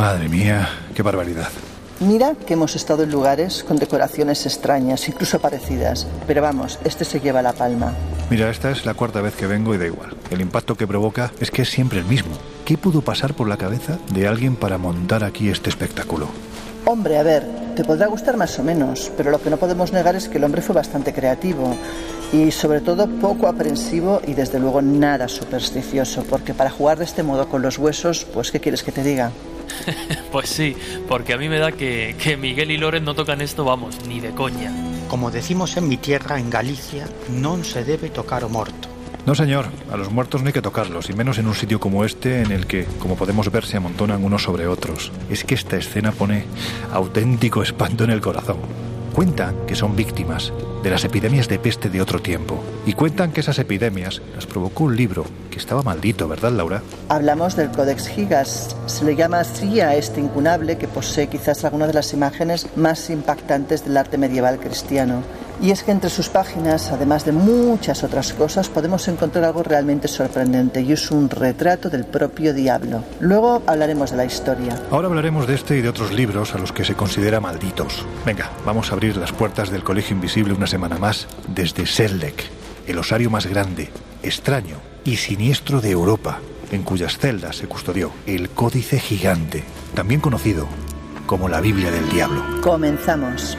Madre mía, qué barbaridad. Mira que hemos estado en lugares con decoraciones extrañas, incluso parecidas, pero vamos, este se lleva la palma. Mira, esta es la cuarta vez que vengo y da igual. El impacto que provoca es que es siempre el mismo. ¿Qué pudo pasar por la cabeza de alguien para montar aquí este espectáculo? Hombre, a ver, te podrá gustar más o menos, pero lo que no podemos negar es que el hombre fue bastante creativo y sobre todo poco aprensivo y desde luego nada supersticioso, porque para jugar de este modo con los huesos, pues ¿qué quieres que te diga? pues sí, porque a mí me da que, que Miguel y Loren no tocan esto, vamos, ni de coña. Como decimos en mi tierra, en Galicia, no se debe tocar o morto. No, señor, a los muertos no hay que tocarlos, y menos en un sitio como este en el que, como podemos ver, se amontonan unos sobre otros. Es que esta escena pone auténtico espanto en el corazón. Cuentan que son víctimas de las epidemias de peste de otro tiempo. Y cuentan que esas epidemias las provocó un libro que estaba maldito, ¿verdad, Laura? Hablamos del Codex Gigas. Se le llama así a este incunable que posee quizás algunas de las imágenes más impactantes del arte medieval cristiano. Y es que entre sus páginas, además de muchas otras cosas, podemos encontrar algo realmente sorprendente y es un retrato del propio diablo. Luego hablaremos de la historia. Ahora hablaremos de este y de otros libros a los que se considera malditos. Venga, vamos a abrir las puertas del Colegio Invisible una semana más desde Seldek, el osario más grande, extraño y siniestro de Europa, en cuyas celdas se custodió el Códice Gigante, también conocido como la Biblia del Diablo. Comenzamos.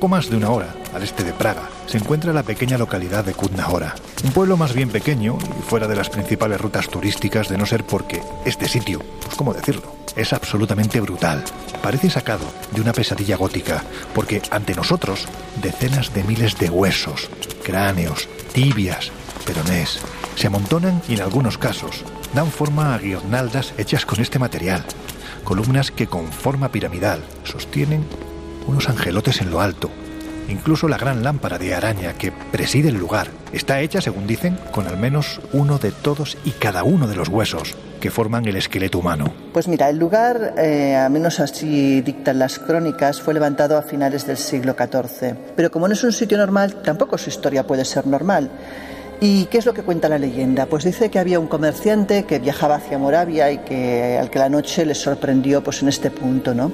Poco más de una hora, al este de Praga, se encuentra la pequeña localidad de Kutna Hora, un pueblo más bien pequeño y fuera de las principales rutas turísticas de no ser porque este sitio, pues cómo decirlo, es absolutamente brutal. Parece sacado de una pesadilla gótica, porque ante nosotros decenas de miles de huesos, cráneos, tibias, peronés, se amontonan y en algunos casos dan forma a guirnaldas hechas con este material, columnas que con forma piramidal sostienen unos angelotes en lo alto. Incluso la gran lámpara de araña que preside el lugar está hecha, según dicen, con al menos uno de todos y cada uno de los huesos que forman el esqueleto humano. Pues mira, el lugar, eh, a menos así dictan las crónicas, fue levantado a finales del siglo XIV. Pero como no es un sitio normal, tampoco su historia puede ser normal. ¿Y qué es lo que cuenta la leyenda? Pues dice que había un comerciante que viajaba hacia Moravia y que al que la noche le sorprendió pues en este punto, ¿no?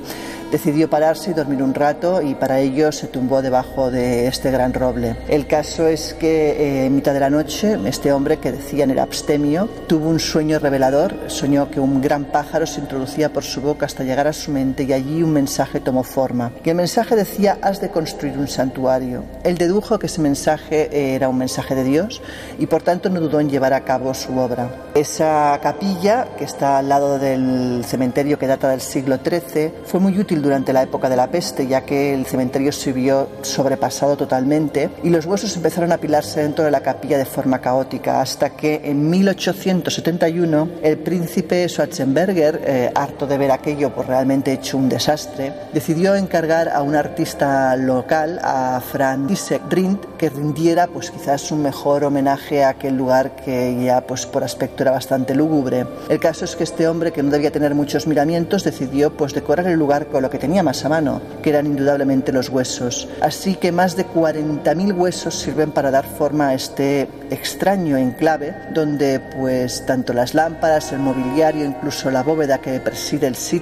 Decidió pararse y dormir un rato y para ello se tumbó debajo de este gran roble. El caso es que eh, en mitad de la noche este hombre que decían era abstemio tuvo un sueño revelador, soñó que un gran pájaro se introducía por su boca hasta llegar a su mente y allí un mensaje tomó forma. Y el mensaje decía has de construir un santuario. Él dedujo que ese mensaje era un mensaje de Dios y por tanto no dudó en llevar a cabo su obra. Esa capilla, que está al lado del cementerio que data del siglo XIII, fue muy útil durante la época de la peste, ya que el cementerio se vio sobrepasado totalmente y los huesos empezaron a apilarse dentro de la capilla de forma caótica, hasta que en 1871 el príncipe Schwarzenberger, eh, harto de ver aquello pues realmente hecho un desastre, decidió encargar a un artista local, a Franz Rindt, que rindiera pues quizás un mejor homenaje a aquel lugar que ya pues por aspecto era bastante lúgubre. El caso es que este hombre que no debía tener muchos miramientos decidió pues decorar el lugar con lo que tenía más a mano, que eran indudablemente los huesos. Así que más de 40.000 huesos sirven para dar forma a este extraño enclave donde pues tanto las lámparas, el mobiliario, incluso la bóveda que preside el sitio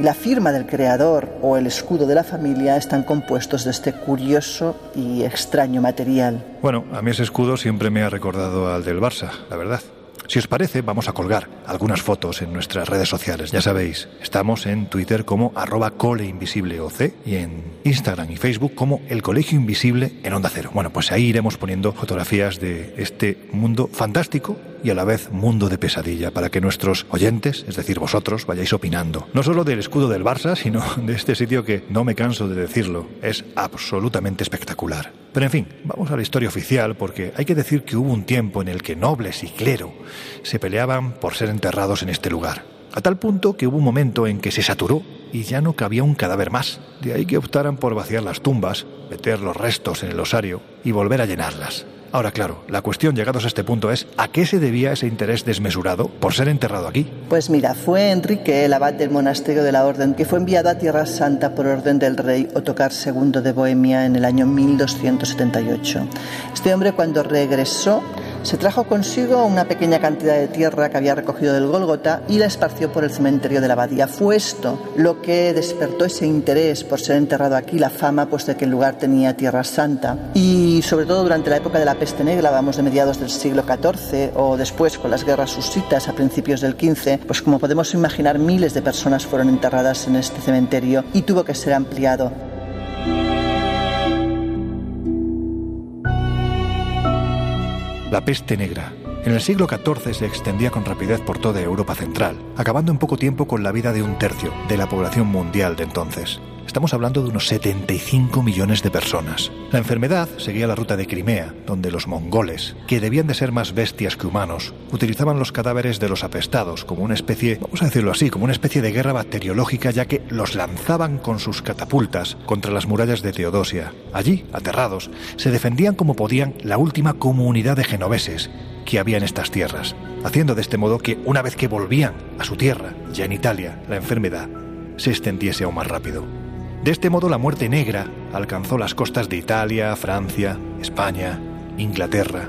la firma del creador o el escudo de la familia están compuestos de este curioso y extraño material. Bueno, a mí ese escudo siempre me ha recordado al del Barça, la verdad. Si os parece, vamos a colgar algunas fotos en nuestras redes sociales. Ya sabéis, estamos en Twitter como arroba coleinvisibleoc y en Instagram y Facebook como El Colegio Invisible en Onda Cero. Bueno, pues ahí iremos poniendo fotografías de este mundo fantástico y a la vez mundo de pesadilla para que nuestros oyentes, es decir, vosotros, vayáis opinando. No solo del escudo del Barça, sino de este sitio que, no me canso de decirlo, es absolutamente espectacular. Pero en fin, vamos a la historia oficial porque hay que decir que hubo un tiempo en el que nobles y clero se peleaban por ser enterrados en este lugar. A tal punto que hubo un momento en que se saturó y ya no cabía un cadáver más. De ahí que optaran por vaciar las tumbas, meter los restos en el osario y volver a llenarlas. Ahora, claro, la cuestión llegados a este punto es ¿a qué se debía ese interés desmesurado por ser enterrado aquí? Pues mira, fue Enrique, el abad del monasterio de la Orden, que fue enviado a Tierra Santa por orden del rey Otocar II de Bohemia en el año 1278. Este hombre cuando regresó se trajo consigo una pequeña cantidad de tierra que había recogido del Gólgota y la esparció por el cementerio de la abadía. Fue esto lo que despertó ese interés por ser enterrado aquí, la fama pues de que el lugar tenía tierra santa. Y sobre todo durante la época de la peste negra, vamos de mediados del siglo XIV o después con las guerras susitas a principios del XV, pues como podemos imaginar miles de personas fueron enterradas en este cementerio y tuvo que ser ampliado. La peste negra. En el siglo XIV se extendía con rapidez por toda Europa central, acabando en poco tiempo con la vida de un tercio de la población mundial de entonces. Estamos hablando de unos 75 millones de personas. La enfermedad seguía la ruta de Crimea, donde los mongoles, que debían de ser más bestias que humanos, utilizaban los cadáveres de los apestados como una especie, vamos a decirlo así, como una especie de guerra bacteriológica, ya que los lanzaban con sus catapultas contra las murallas de Teodosia. Allí, aterrados, se defendían como podían la última comunidad de genoveses que había en estas tierras, haciendo de este modo que, una vez que volvían a su tierra, ya en Italia, la enfermedad se extendiese aún más rápido. De este modo la muerte negra alcanzó las costas de Italia, Francia, España, Inglaterra,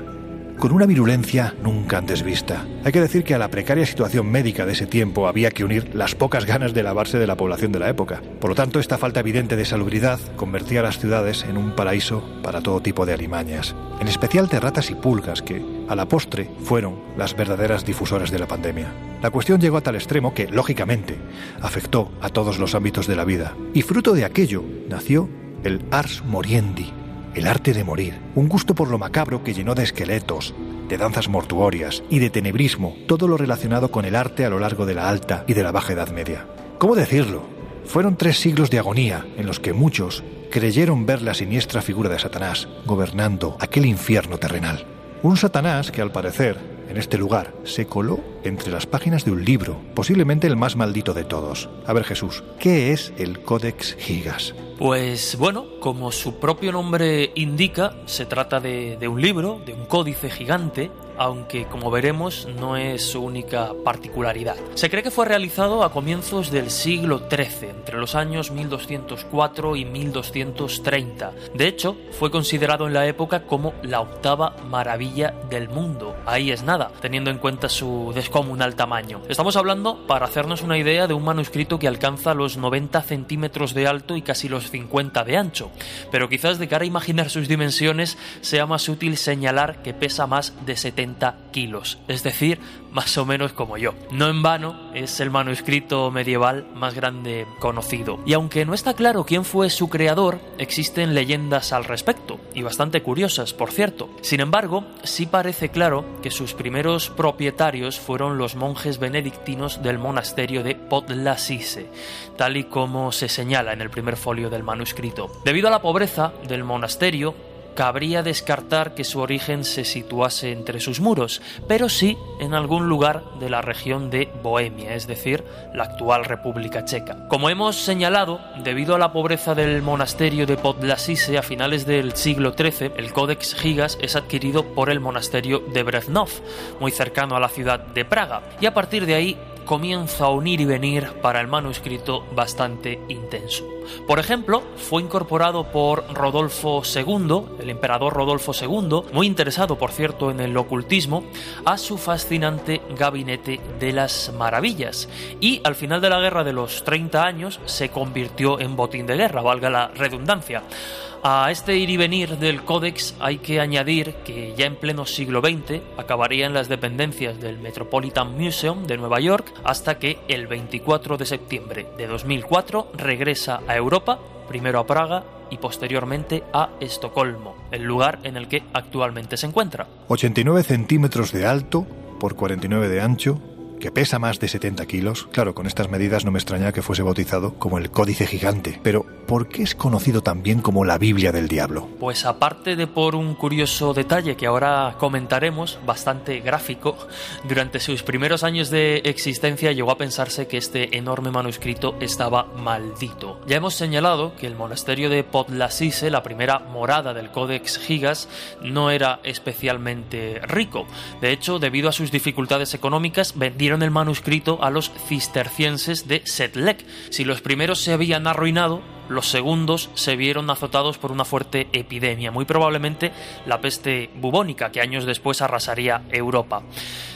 con una virulencia nunca antes vista. Hay que decir que a la precaria situación médica de ese tiempo había que unir las pocas ganas de lavarse de la población de la época. Por lo tanto, esta falta evidente de salubridad convertía a las ciudades en un paraíso para todo tipo de alimañas, en especial de ratas y pulgas que, a la postre, fueron las verdaderas difusoras de la pandemia. La cuestión llegó a tal extremo que, lógicamente, afectó a todos los ámbitos de la vida. Y fruto de aquello nació el Ars Moriendi, el arte de morir, un gusto por lo macabro que llenó de esqueletos, de danzas mortuorias y de tenebrismo todo lo relacionado con el arte a lo largo de la alta y de la baja Edad Media. ¿Cómo decirlo? Fueron tres siglos de agonía en los que muchos creyeron ver la siniestra figura de Satanás gobernando aquel infierno terrenal. Un Satanás que al parecer, en este lugar, se coló entre las páginas de un libro, posiblemente el más maldito de todos. A ver Jesús, ¿qué es el Codex Gigas? Pues bueno, como su propio nombre indica, se trata de, de, un libro, de un códice gigante, aunque como veremos no es su única particularidad. Se cree que fue realizado a comienzos del siglo XIII, entre los años 1204 y 1230. De hecho, fue considerado en la época como la octava maravilla del mundo. Ahí es nada, teniendo en cuenta su descomunal tamaño. Estamos hablando, para hacernos una idea, de un manuscrito que alcanza los 90 centímetros de alto y casi los 50 de ancho. Pero quizás de cara a imaginar sus dimensiones sea más útil señalar que pesa más de 70 kilos, es decir, más o menos como yo. No en vano es el manuscrito medieval más grande conocido. Y aunque no está claro quién fue su creador, existen leyendas al respecto, y bastante curiosas, por cierto. Sin embargo, sí parece claro que sus primeros propietarios fueron los monjes benedictinos del monasterio de Podlasise, tal y como se señala en el primer folio del manuscrito. Debido a la pobreza del monasterio, cabría descartar que su origen se situase entre sus muros, pero sí en algún lugar de la región de Bohemia, es decir, la actual República Checa. Como hemos señalado, debido a la pobreza del monasterio de Podlasise a finales del siglo XIII, el Codex Gigas es adquirido por el monasterio de Breznov, muy cercano a la ciudad de Praga, y a partir de ahí comienza a unir y venir para el manuscrito bastante intenso. Por ejemplo, fue incorporado por Rodolfo II, el emperador Rodolfo II, muy interesado por cierto en el ocultismo, a su fascinante gabinete de las maravillas y al final de la guerra de los 30 años se convirtió en botín de guerra, valga la redundancia. A este ir y venir del Códex hay que añadir que ya en pleno siglo XX acabaría en las dependencias del Metropolitan Museum de Nueva York hasta que el 24 de septiembre de 2004 regresa a Europa, primero a Praga y posteriormente a Estocolmo, el lugar en el que actualmente se encuentra. 89 centímetros de alto por 49 de ancho que pesa más de 70 kilos. Claro, con estas medidas no me extraña que fuese bautizado como el Códice Gigante. Pero, ¿por qué es conocido también como la Biblia del Diablo? Pues aparte de por un curioso detalle que ahora comentaremos, bastante gráfico, durante sus primeros años de existencia llegó a pensarse que este enorme manuscrito estaba maldito. Ya hemos señalado que el monasterio de Podlasise, la primera morada del Códex Gigas, no era especialmente rico. De hecho, debido a sus dificultades económicas, vendieron el manuscrito a los cistercienses de Setlec. Si los primeros se habían arruinado, los segundos se vieron azotados por una fuerte epidemia, muy probablemente la peste bubónica, que años después arrasaría Europa.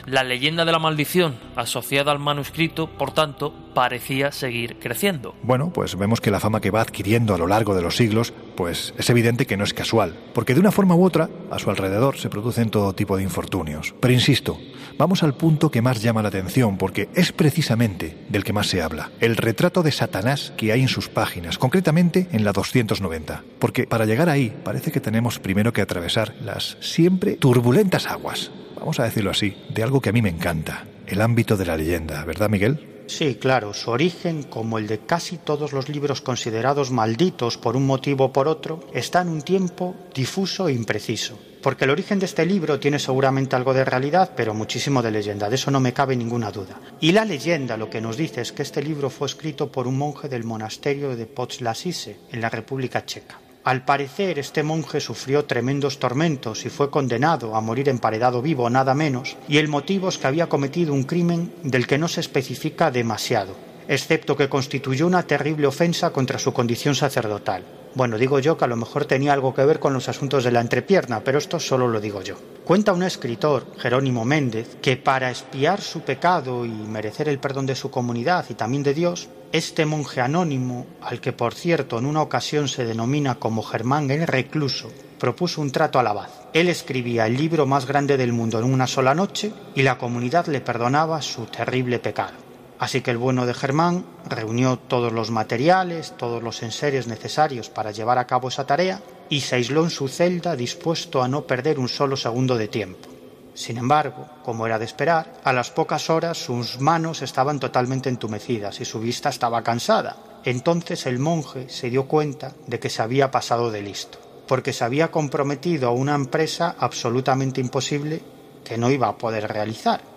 La leyenda de la maldición asociada al manuscrito, por tanto, parecía seguir creciendo. Bueno, pues vemos que la fama que va adquiriendo a lo largo de los siglos, pues es evidente que no es casual, porque de una forma u otra, a su alrededor se producen todo tipo de infortunios. Pero insisto, vamos al punto que más llama la atención, porque es precisamente del que más se habla, el retrato de Satanás que hay en sus páginas, concretamente en la 290. Porque para llegar ahí parece que tenemos primero que atravesar las siempre turbulentas aguas vamos a decirlo así, de algo que a mí me encanta, el ámbito de la leyenda, ¿verdad Miguel? Sí, claro, su origen, como el de casi todos los libros considerados malditos por un motivo o por otro, está en un tiempo difuso e impreciso. Porque el origen de este libro tiene seguramente algo de realidad, pero muchísimo de leyenda, de eso no me cabe ninguna duda. Y la leyenda lo que nos dice es que este libro fue escrito por un monje del monasterio de Potslasise, en la República Checa. Al parecer, este monje sufrió tremendos tormentos y fue condenado a morir emparedado vivo, nada menos, y el motivo es que había cometido un crimen del que no se especifica demasiado, excepto que constituyó una terrible ofensa contra su condición sacerdotal. Bueno, digo yo que a lo mejor tenía algo que ver con los asuntos de la entrepierna, pero esto solo lo digo yo. Cuenta un escritor, Jerónimo Méndez, que para espiar su pecado y merecer el perdón de su comunidad y también de Dios, este monje anónimo, al que por cierto en una ocasión se denomina como Germán el Recluso, propuso un trato al abad. Él escribía el libro más grande del mundo en una sola noche y la comunidad le perdonaba su terrible pecado. Así que el bueno de Germán reunió todos los materiales, todos los enseres necesarios para llevar a cabo esa tarea y se aisló en su celda dispuesto a no perder un solo segundo de tiempo. Sin embargo, como era de esperar, a las pocas horas sus manos estaban totalmente entumecidas y su vista estaba cansada. Entonces el monje se dio cuenta de que se había pasado de listo, porque se había comprometido a una empresa absolutamente imposible que no iba a poder realizar.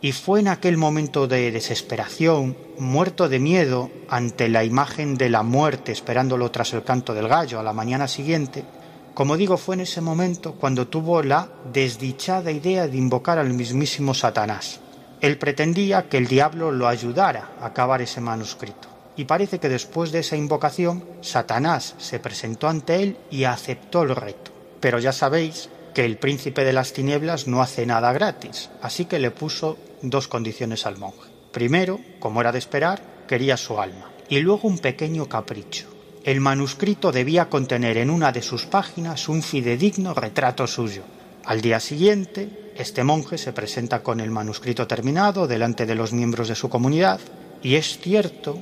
Y fue en aquel momento de desesperación, muerto de miedo ante la imagen de la muerte esperándolo tras el canto del gallo a la mañana siguiente, como digo, fue en ese momento cuando tuvo la desdichada idea de invocar al mismísimo Satanás. Él pretendía que el diablo lo ayudara a acabar ese manuscrito. Y parece que después de esa invocación, Satanás se presentó ante él y aceptó el reto. Pero ya sabéis que el príncipe de las tinieblas no hace nada gratis, así que le puso dos condiciones al monje. Primero, como era de esperar, quería su alma, y luego un pequeño capricho. El manuscrito debía contener en una de sus páginas un fidedigno retrato suyo. Al día siguiente, este monje se presenta con el manuscrito terminado delante de los miembros de su comunidad, y es cierto,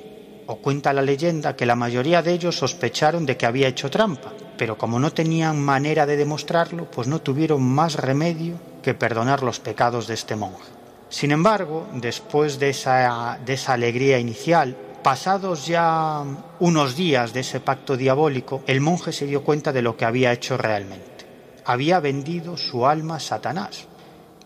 o cuenta la leyenda, que la mayoría de ellos sospecharon de que había hecho trampa, pero como no tenían manera de demostrarlo, pues no tuvieron más remedio que perdonar los pecados de este monje. Sin embargo, después de esa, alegría inicial, Pasados ya unos días de ese pacto diabólico, el monje se dio cuenta de lo que había hecho realmente. había vendido su alma a Satanás.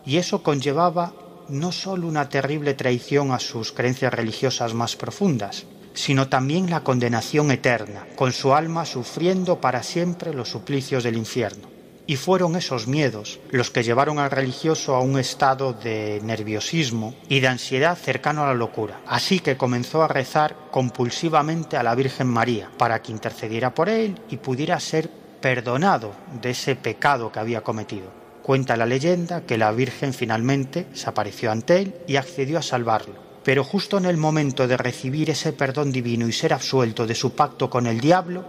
Y eso conllevaba no solo una terrible traición a sus creencias religiosas más profundas, sino también la condenación eterna, con su alma sufriendo para siempre los suplicios del infierno. Y fueron esos miedos los que llevaron al religioso a un estado de nerviosismo y de ansiedad cercano a la locura. Así que comenzó a rezar compulsivamente a la Virgen María para que intercediera por él y pudiera ser perdonado de ese pecado que había cometido. Cuenta la leyenda que la Virgen finalmente se apareció ante él y accedió a salvarlo. Pero justo en el momento de recibir ese perdón divino y ser absuelto de su pacto con el diablo,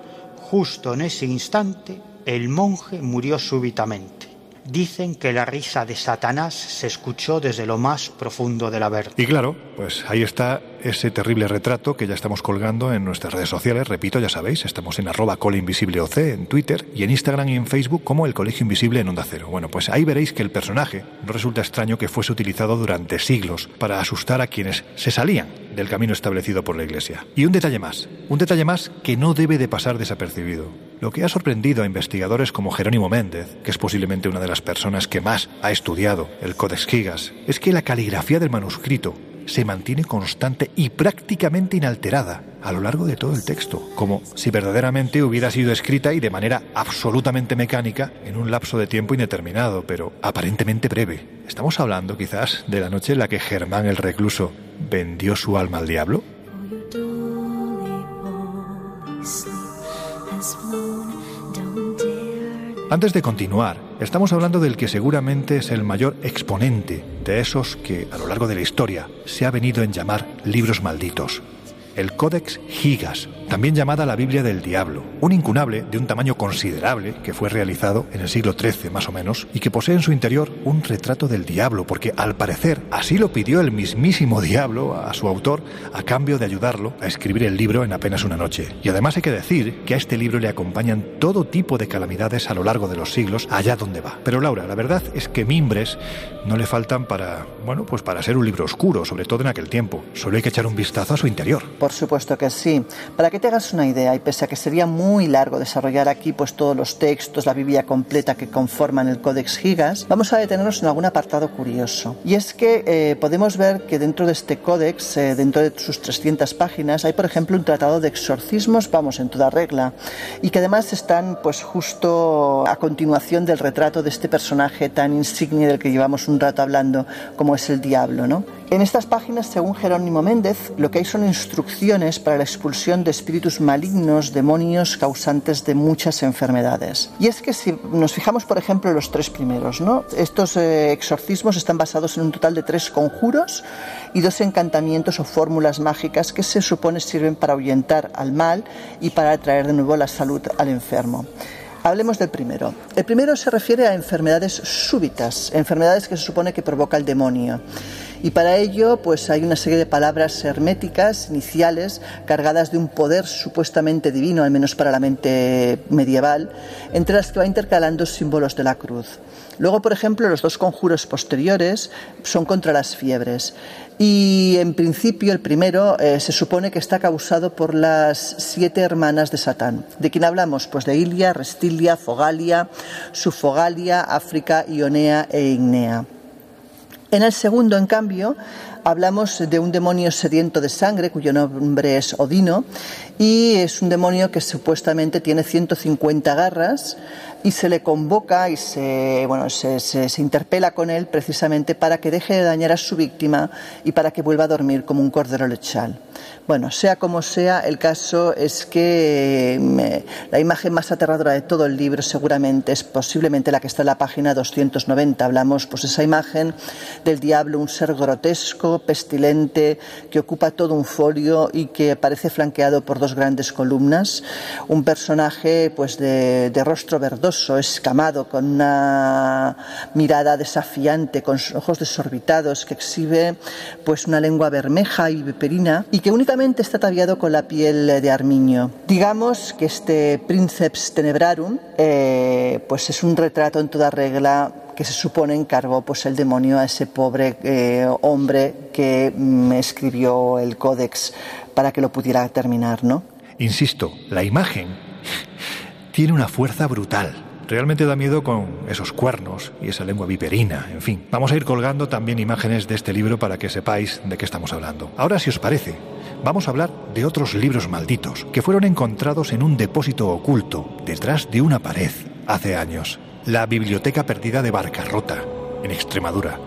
justo en ese instante, el monje murió súbitamente. Dicen que la risa de Satanás se escuchó desde lo más profundo de la verdad. Y claro, pues ahí está ese terrible retrato que ya estamos colgando en nuestras redes sociales. Repito, ya sabéis, estamos en arroba en Twitter y en Instagram y en Facebook como el Colegio Invisible en Onda Cero. Bueno, pues ahí veréis que el personaje no resulta extraño que fuese utilizado durante siglos para asustar a quienes se salían del camino establecido por la Iglesia. Y un detalle más, un detalle más que no debe de pasar desapercibido. Lo que ha sorprendido a investigadores como Jerónimo Méndez, que es posiblemente una de las personas que más ha estudiado el Codex Gigas, es que la caligrafía del manuscrito se mantiene constante y prácticamente inalterada a lo largo de todo el texto, como si verdaderamente hubiera sido escrita y de manera absolutamente mecánica en un lapso de tiempo indeterminado, pero aparentemente breve. ¿Estamos hablando quizás de la noche en la que Germán el recluso vendió su alma al diablo? Antes de continuar, estamos hablando del que seguramente es el mayor exponente de esos que a lo largo de la historia se ha venido en llamar libros malditos, el Codex Gigas, también llamada la Biblia del Diablo, un incunable de un tamaño considerable que fue realizado en el siglo XIII más o menos y que posee en su interior un retrato del diablo, porque al parecer así lo pidió el mismísimo diablo a su autor a cambio de ayudarlo a escribir el libro en apenas una noche. Y además hay que decir que a este libro le acompañan todo tipo de calamidades a lo largo de los siglos allá donde va. Pero Laura, la verdad es que mimbres no le faltan para, bueno, pues para ser un libro oscuro, sobre todo en aquel tiempo. Solo hay que echar un vistazo a su interior. Por supuesto que sí. Para que te hagas una idea, y pese a que sería muy largo desarrollar aquí pues todos los textos, la Biblia completa que conforman el Codex Gigas, vamos a detenernos en algún apartado curioso. Y es que eh, podemos ver que dentro de este Codex, eh, dentro de sus 300 páginas, hay por ejemplo un tratado de exorcismos, vamos, en toda regla, y que además están pues justo a continuación del retrato de este personaje tan insigne del que llevamos un rato hablando, como es el diablo, ¿no? En estas páginas, según Jerónimo Méndez, lo que hay son instrucciones para la expulsión de espíritus malignos, demonios causantes de muchas enfermedades. Y es que si nos fijamos, por ejemplo, los tres primeros, ¿no? Estos eh, exorcismos están basados en un total de tres conjuros y dos encantamientos o fórmulas mágicas que se supone sirven para ahuyentar al mal y para traer de nuevo la salud al enfermo. Hablemos del primero. El primero se refiere a enfermedades súbitas, enfermedades que se supone que provoca el demonio. Y para ello, pues hay una serie de palabras herméticas iniciales cargadas de un poder supuestamente divino, al menos para la mente medieval, entre las que va intercalando símbolos de la cruz. Luego, por ejemplo, los dos conjuros posteriores son contra las fiebres. Y en principio el primero eh, se supone que está causado por las siete hermanas de Satán. ¿De quién hablamos? Pues de Ilia, Restilia, Fogalia, Sufogalia, África, Ionea e Ignea. En el segundo, en cambio, hablamos de un demonio sediento de sangre, cuyo nombre es Odino, y es un demonio que supuestamente tiene 150 garras y se le convoca y se, bueno, se, se, se, interpela con él precisamente para que deje de dañar a su víctima y para que vuelva a dormir como un cordero lechal. Bueno, sea como sea, el caso es que me, la imagen más aterradora de todo el libro seguramente es posiblemente la que está en la página 290. Hablamos, pues, esa imagen del diablo, un ser grotesco, pestilente, que ocupa todo un folio y que parece flanqueado por dos grandes columnas. Un personaje, pues, de, de rostro verdoso, escamado, con una mirada desafiante, con ojos desorbitados, que exhibe, pues, una lengua bermeja y viperina y que únicamente está ataviado con la piel de armiño. Digamos que este Princeps Tenebrarum eh, pues es un retrato en toda regla que se supone encargó pues el demonio a ese pobre eh, hombre que mm, escribió el códex para que lo pudiera terminar, ¿no? Insisto, la imagen tiene una fuerza brutal realmente da miedo con esos cuernos y esa lengua viperina, en fin. Vamos a ir colgando también imágenes de este libro para que sepáis de qué estamos hablando. Ahora, si os parece, vamos a hablar de otros libros malditos que fueron encontrados en un depósito oculto detrás de una pared hace años. La Biblioteca Perdida de Barcarrota, en Extremadura.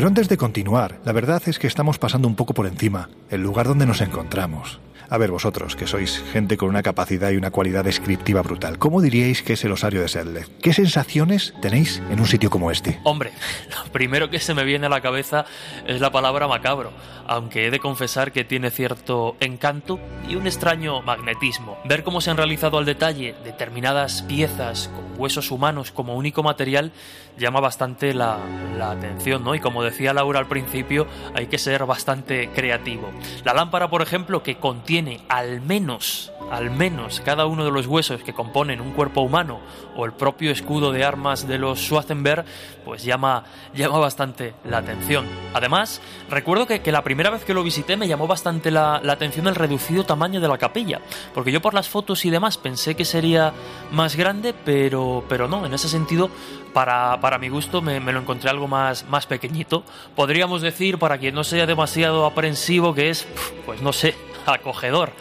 Pero antes de continuar, la verdad es que estamos pasando un poco por encima el lugar donde nos encontramos. A ver vosotros, que sois gente con una capacidad y una cualidad descriptiva brutal, ¿cómo diríais que es el osario de Sedlec? ¿Qué sensaciones tenéis en un sitio como este? Hombre, lo primero que se me viene a la cabeza es la palabra macabro, aunque he de confesar que tiene cierto encanto y un extraño magnetismo. Ver cómo se han realizado al detalle determinadas piezas con huesos humanos como único material llama bastante la, la atención, ¿no? Y como decía Laura al principio, hay que ser bastante creativo. La lámpara, por ejemplo, que contiene al menos, al menos cada uno de los huesos que componen un cuerpo humano o el propio escudo de armas de los Schwarzenberg, pues llama, llama bastante la atención. Además, recuerdo que, que la primera vez que lo visité me llamó bastante la, la, atención el reducido tamaño de la capilla, porque yo por las fotos y demás pensé que sería más grande, pero, pero no, en ese sentido, para, para mi gusto me, me, lo encontré algo más, más pequeñito. Podríamos decir, para quien no sea demasiado aprensivo, que es, pues no sé, acogedor.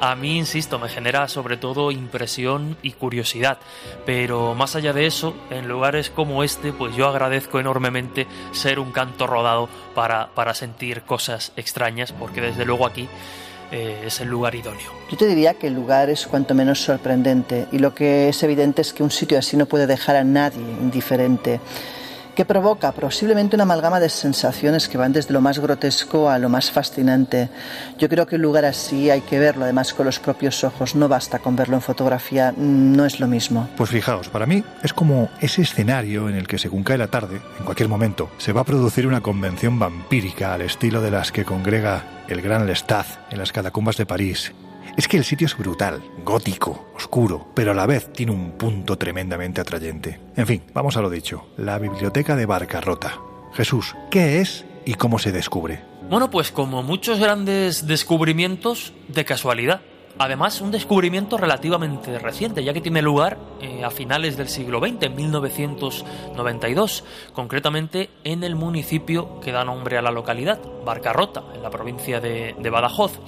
A mí, insisto, me genera sobre todo impresión y curiosidad. Pero más allá de eso, en lugares como este, pues yo agradezco enormemente ser un canto rodado para, para sentir cosas extrañas, porque desde luego aquí eh, es el lugar idóneo. Yo te diría que el lugar es cuanto menos sorprendente y lo que es evidente es que un sitio así no puede dejar a nadie indiferente que provoca posiblemente una amalgama de sensaciones que van desde lo más grotesco a lo más fascinante. Yo creo que un lugar así hay que verlo además con los propios ojos, no basta con verlo en fotografía, no es lo mismo. Pues fijaos, para mí es como ese escenario en el que según cae la tarde, en cualquier momento, se va a producir una convención vampírica al estilo de las que congrega el Gran Lestat en las catacumbas de París es que el sitio es brutal, gótico, oscuro, pero a la vez tiene un punto tremendamente atrayente. En fin, vamos a lo dicho, la biblioteca de Barcarrota. Jesús, ¿qué es y cómo se descubre? Bueno, pues como muchos grandes descubrimientos, de casualidad. Además, un descubrimiento relativamente reciente, ya que tiene lugar eh, a finales del siglo XX, en 1992, concretamente en el municipio que da nombre a la localidad, Barcarrota, en la provincia de, de Badajoz.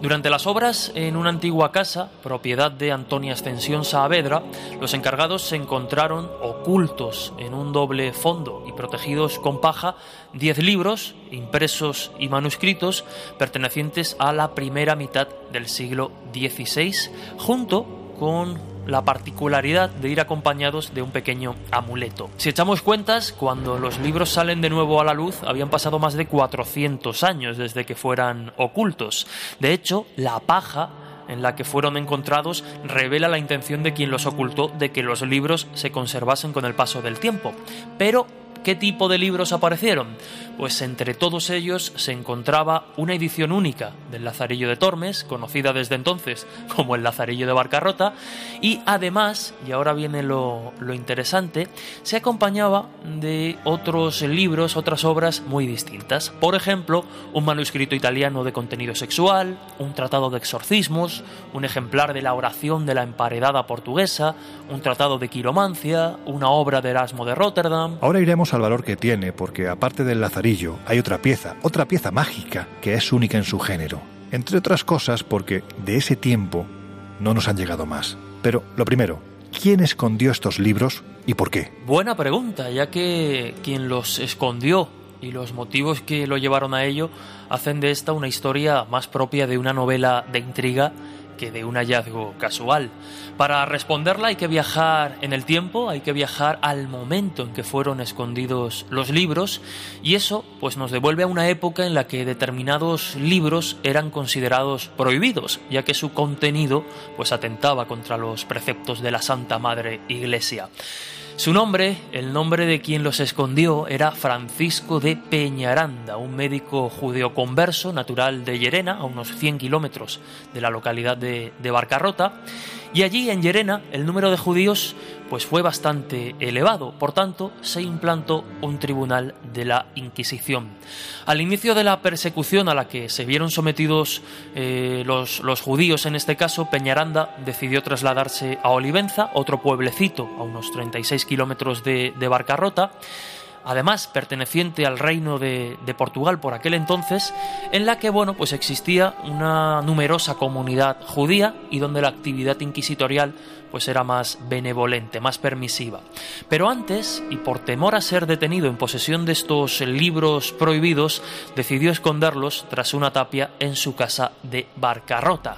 Durante las obras en una antigua casa, propiedad de Antonia Ascensión Saavedra, los encargados se encontraron ocultos en un doble fondo y protegidos con paja 10 libros, impresos y manuscritos, pertenecientes a la primera mitad del siglo XVI, junto con la particularidad de ir acompañados de un pequeño amuleto. Si echamos cuentas, cuando los libros salen de nuevo a la luz, habían pasado más de 400 años desde que fueran ocultos. De hecho, la paja en la que fueron encontrados revela la intención de quien los ocultó de que los libros se conservasen con el paso del tiempo. Pero ¿Qué tipo de libros aparecieron? Pues entre todos ellos se encontraba una edición única del Lazarillo de Tormes, conocida desde entonces como el Lazarillo de Barcarrota, y además, y ahora viene lo, lo interesante, se acompañaba de otros libros, otras obras muy distintas. Por ejemplo, un manuscrito italiano de contenido sexual, un tratado de exorcismos, un ejemplar de la oración de la emparedada portuguesa, un tratado de quiromancia, una obra de Erasmo de Rotterdam. Ahora iremos al valor que tiene, porque aparte del lazarillo hay otra pieza, otra pieza mágica que es única en su género. Entre otras cosas porque de ese tiempo no nos han llegado más. Pero lo primero, ¿quién escondió estos libros y por qué? Buena pregunta, ya que quien los escondió y los motivos que lo llevaron a ello hacen de esta una historia más propia de una novela de intriga que de un hallazgo casual. Para responderla hay que viajar en el tiempo, hay que viajar al momento en que fueron escondidos los libros y eso pues nos devuelve a una época en la que determinados libros eran considerados prohibidos, ya que su contenido pues atentaba contra los preceptos de la Santa Madre Iglesia. Su nombre, el nombre de quien los escondió, era Francisco de Peñaranda, un médico judeoconverso natural de Llerena, a unos 100 kilómetros de la localidad de, de Barcarrota, Y allí, en Llerena, el número de judíos pues fue bastante elevado, por tanto, se implantó un tribunal de la Inquisición. Al inicio de la persecución a la que se vieron sometidos eh, los, judíos, en este caso, Peñaranda decidió trasladarse a Olivenza, otro pueblecito a unos 36 kilómetros de, de Barcarrota, además perteneciente al reino de, Portugal por aquel entonces, en la que bueno, pues existía una numerosa comunidad judía y donde la actividad inquisitorial pues era más benevolente, más permisiva. Pero antes, y por temor a ser detenido en posesión de estos libros prohibidos, decidió esconderlos tras una tapia en su casa de Barcarrota.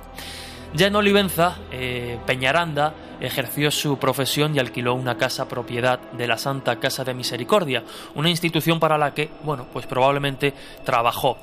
Ya en Olivenza, eh, Peñaranda ejerció su profesión y alquiló una casa propiedad de la Santa Casa de Misericordia, una institución para la que, bueno, pues probablemente trabajó.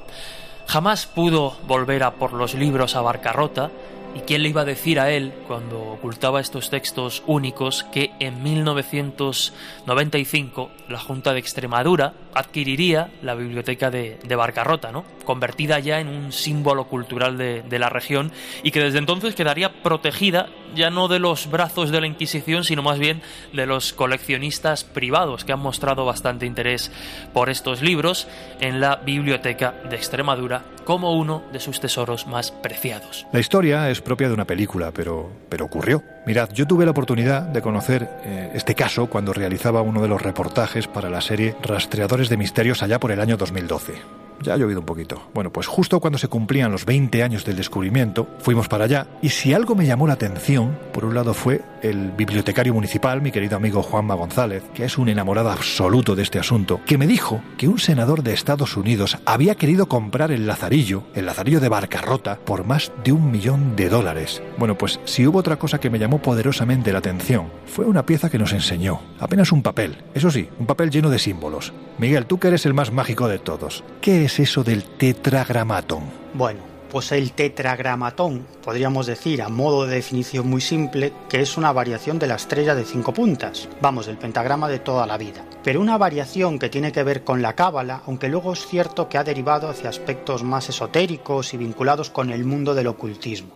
Jamás pudo volver a por los libros a Barcarrota, ¿Y quién le iba a decir a él, cuando ocultaba estos textos únicos, que en 1995 la Junta de Extremadura adquiriría la biblioteca de, Barcarrota, ¿no? convertida ya en un símbolo cultural de, de, la región y que desde entonces quedaría protegida ya no de los brazos de la Inquisición, sino más bien de los coleccionistas privados que han mostrado bastante interés por estos libros en la biblioteca de Extremadura como uno de sus tesoros más preciados. La historia es propia de una película, pero, pero ocurrió. Mirad, yo tuve la oportunidad de conocer eh, este caso cuando realizaba uno de los reportajes para la serie Rastreadores de Misterios allá por el año 2012. Ya ha llovido un poquito. Bueno, pues justo cuando se cumplían los 20 años del descubrimiento, fuimos para allá y si algo me llamó la atención, por un lado fue el bibliotecario municipal, mi querido amigo Juanma González, que es un enamorado absoluto de este asunto, que me dijo que un senador de Estados Unidos había querido comprar el Lazarillo, el Lazarillo de Barcarrota, por más de un millón de dólares. Bueno, pues si hubo otra cosa que me llamó poderosamente la atención, fue una pieza que nos enseñó. Apenas un papel, eso sí, un papel lleno de símbolos. Miguel, tú que eres el más mágico de todos, ¿qué es eso del tetragramatón? Bueno, pues el tetragramatón, podríamos decir a modo de definición muy simple, que es una variación de la estrella de cinco puntas, vamos, del pentagrama de toda la vida. Pero una variación que tiene que ver con la cábala, aunque luego es cierto que ha derivado hacia aspectos más esotéricos y vinculados con el mundo del ocultismo.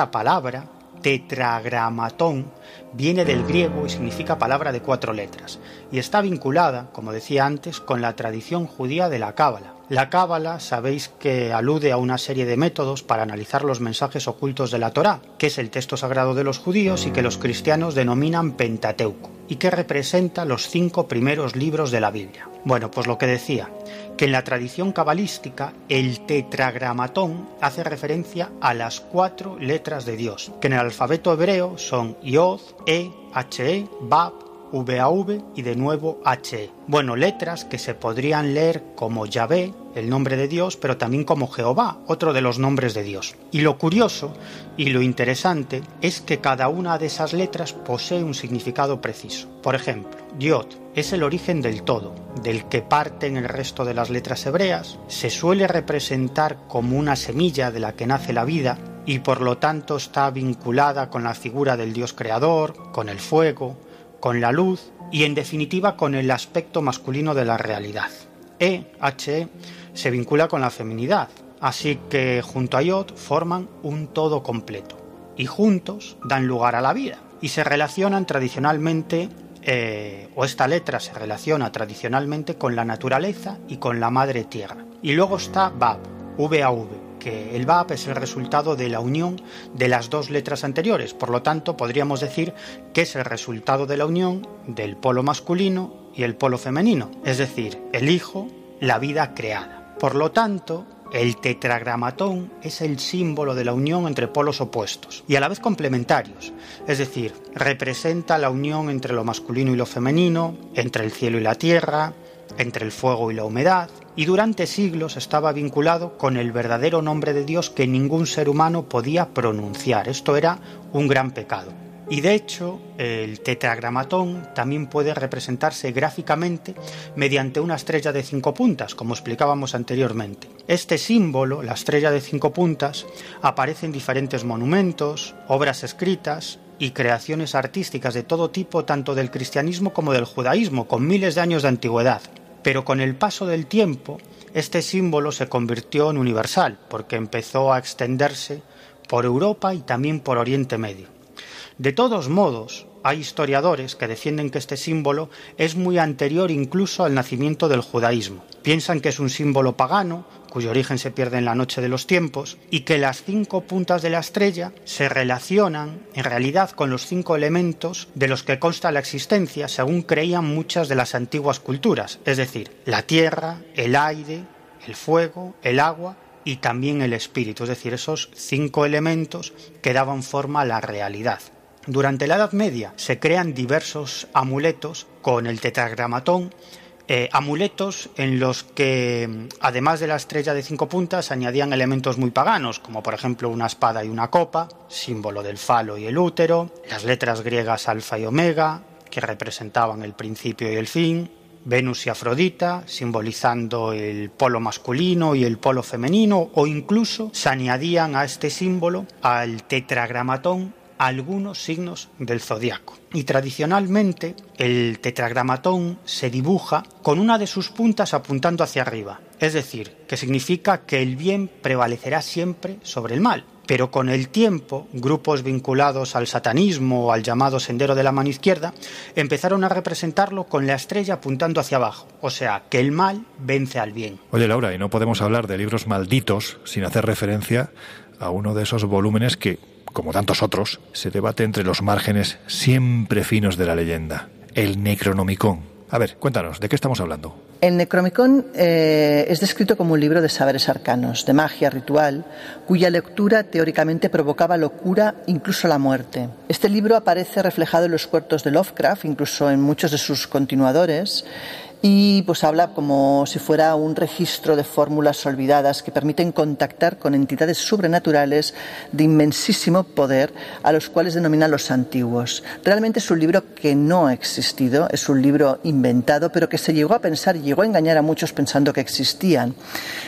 Esta palabra, tetragramatón, viene del griego y significa palabra de cuatro letras, y está vinculada, como decía antes, con la tradición judía de la Cábala. La Cábala sabéis que alude a una serie de métodos para analizar los mensajes ocultos de la Torá, que es el texto sagrado de los judíos y que los cristianos denominan Pentateuco, y que representa los cinco primeros libros de la Biblia. Bueno, pues lo que decía, que en la tradición cabalística el tetragramatón hace referencia a las cuatro letras de Dios, que en el alfabeto hebreo son Yod, E, He, Bab, VAV y de nuevo HE. Bueno, letras que se podrían leer como Yahvé, el nombre de Dios, pero también como Jehová, otro de los nombres de Dios. Y lo curioso y lo interesante es que cada una de esas letras posee un significado preciso. Por ejemplo, Yod es el origen del todo, del que parten el resto de las letras hebreas, se suele representar como una semilla de la que nace la vida y por lo tanto está vinculada con la figura del Dios creador, con el fuego, con la luz y en definitiva con el aspecto masculino de la realidad. E, H, se vincula con la feminidad, así que junto a Yod forman un todo completo. Y juntos dan lugar a la vida. Y se relacionan tradicionalmente eh, o esta letra se relaciona tradicionalmente con la naturaleza y con la madre tierra. Y luego está Bab, V-A-V, que el Bab es el resultado de la unión de las dos letras anteriores, por lo tanto podríamos decir que es el resultado de la unión del polo masculino y el polo femenino, es decir, el hijo, la vida creada. Por lo tanto, el tetragramatón es el símbolo de la unión entre polos opuestos y a la vez complementarios, es decir, representa la unión entre lo masculino y lo femenino, entre el cielo y la tierra, entre el fuego y la humedad, y durante siglos estaba vinculado con el verdadero nombre de Dios que ningún ser humano podía pronunciar. Esto era un gran pecado. Y de hecho, el tetragramatón también puede representarse gráficamente mediante una estrella de cinco puntas, como explicábamos anteriormente. Este símbolo, la estrella de cinco puntas, aparece en diferentes monumentos, obras escritas y creaciones artísticas de todo tipo, tanto del cristianismo como del judaísmo, con miles de años de antigüedad. Pero con el paso del tiempo, este símbolo se convirtió en universal, porque empezó a extenderse por Europa y también por Oriente Medio. De todos modos, hay historiadores que defienden que este símbolo es muy anterior incluso al nacimiento del judaísmo. Piensan que es un símbolo pagano, cuyo origen se pierde en la noche de los tiempos, y que las cinco puntas de la estrella se relacionan en realidad con los cinco elementos de los que consta la existencia, según creían muchas de las antiguas culturas, es decir, la tierra, el aire, el fuego, el agua y también el espíritu, es decir, esos cinco elementos que daban forma a la realidad. Durante la Edad Media se crean diversos amuletos con el tetragramatón, eh, amuletos en los que, además de la estrella de cinco puntas, añadían elementos muy paganos, como por ejemplo una espada y una copa, símbolo del falo y el útero, las letras griegas alfa y omega, que representaban el principio y el fin, Venus y Afrodita, simbolizando el polo masculino y el polo femenino, o incluso se añadían a este símbolo al tetragramatón algunos signos del zodiaco. Y tradicionalmente el tetragramatón se dibuja con una de sus puntas apuntando hacia arriba, es decir, que significa que el bien prevalecerá siempre sobre el mal. Pero con el tiempo, grupos vinculados al satanismo o al llamado sendero de la mano izquierda empezaron a representarlo con la estrella apuntando hacia abajo, o sea, que el mal vence al bien. Oye Laura, y no podemos hablar de libros malditos sin hacer referencia a uno de esos volúmenes que como tantos otros, se debate entre los márgenes siempre finos de la leyenda, el Necronomicon. A ver, cuéntanos, ¿de qué estamos hablando? El Necronomicon eh, es descrito como un libro de saberes arcanos, de magia ritual, cuya lectura teóricamente provocaba locura, incluso la muerte. Este libro aparece reflejado en los cuartos de Lovecraft, incluso en muchos de sus continuadores, y pues habla como si fuera un registro de fórmulas olvidadas que permiten contactar con entidades sobrenaturales de inmensísimo poder a los cuales denominan los antiguos. Realmente es un libro que no ha existido, es un libro inventado, pero que se llegó a pensar llegó a engañar a muchos pensando que existían.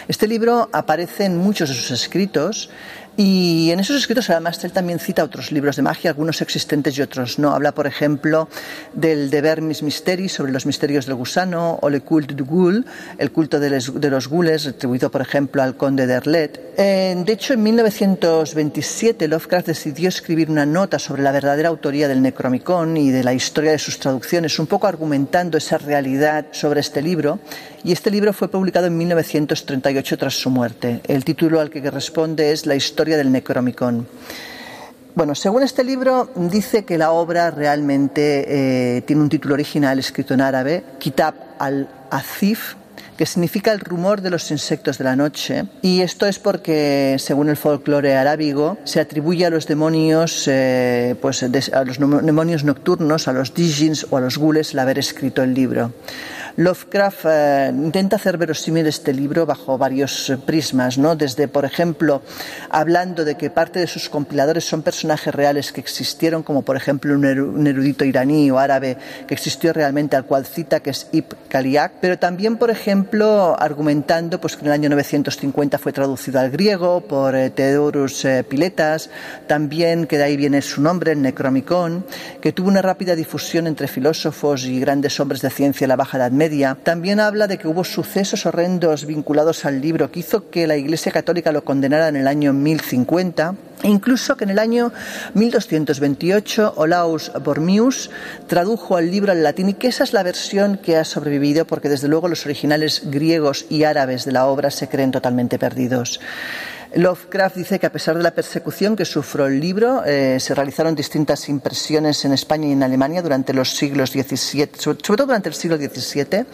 Este libro aparece en muchos de sus escritos y en esos escritos, además, él también cita otros libros de magia, algunos existentes y otros no. Habla, por ejemplo, del Deber Mis Mysteries, sobre los misterios del gusano, o Le Culte du Ghoul, el culto de, los gules, atribuido, por ejemplo, al conde de Erlet. de hecho, en 1927, Lovecraft decidió escribir una nota sobre la verdadera autoría del Necromicon y de la historia de sus traducciones, un poco argumentando esa realidad sobre este libro. Y este libro fue publicado en 1938 tras su muerte. El título al que responde es La historia del Necromicon. Bueno, según este libro, dice que la obra realmente eh, tiene un título original escrito en árabe, Kitab al-Azif, que significa el rumor de los insectos de la noche. Y esto es porque, según el folclore arábigo, se atribuye a los demonios, eh, pues a los demonios nocturnos, a los dijins o a los gules el haber escrito el libro. Lovecraft eh, intenta hacer verosímil este libro bajo varios prismas, ¿no? Desde, por ejemplo, hablando de que parte de sus compiladores son personajes reales que existieron, como por ejemplo un erudito iraní o árabe que existió realmente, al cual cita, que es Ibn Kaliak, pero también, por ejemplo, argumentando pues, que en el año 950 fue traducido al griego por eh, Theodorus eh, Piletas, también que de ahí viene su nombre, el Necromicon, que tuvo una rápida difusión entre filósofos y grandes hombres de ciencia en la Baja Edad También habla de que hubo sucesos horrendos vinculados al libro que hizo que la Iglesia Católica lo condenara en el año 1050 e incluso que en el año 1228 Olaus Bormius tradujo el libro al latín y que esa es la versión que ha sobrevivido porque desde luego los originales griegos y árabes de la obra se creen totalmente perdidos. Lovecraft dice que a pesar de la persecución que sufrió el libro, eh, se realizaron distintas impresiones en España y en Alemania durante los siglos XVII, sobre todo durante el siglo XVII.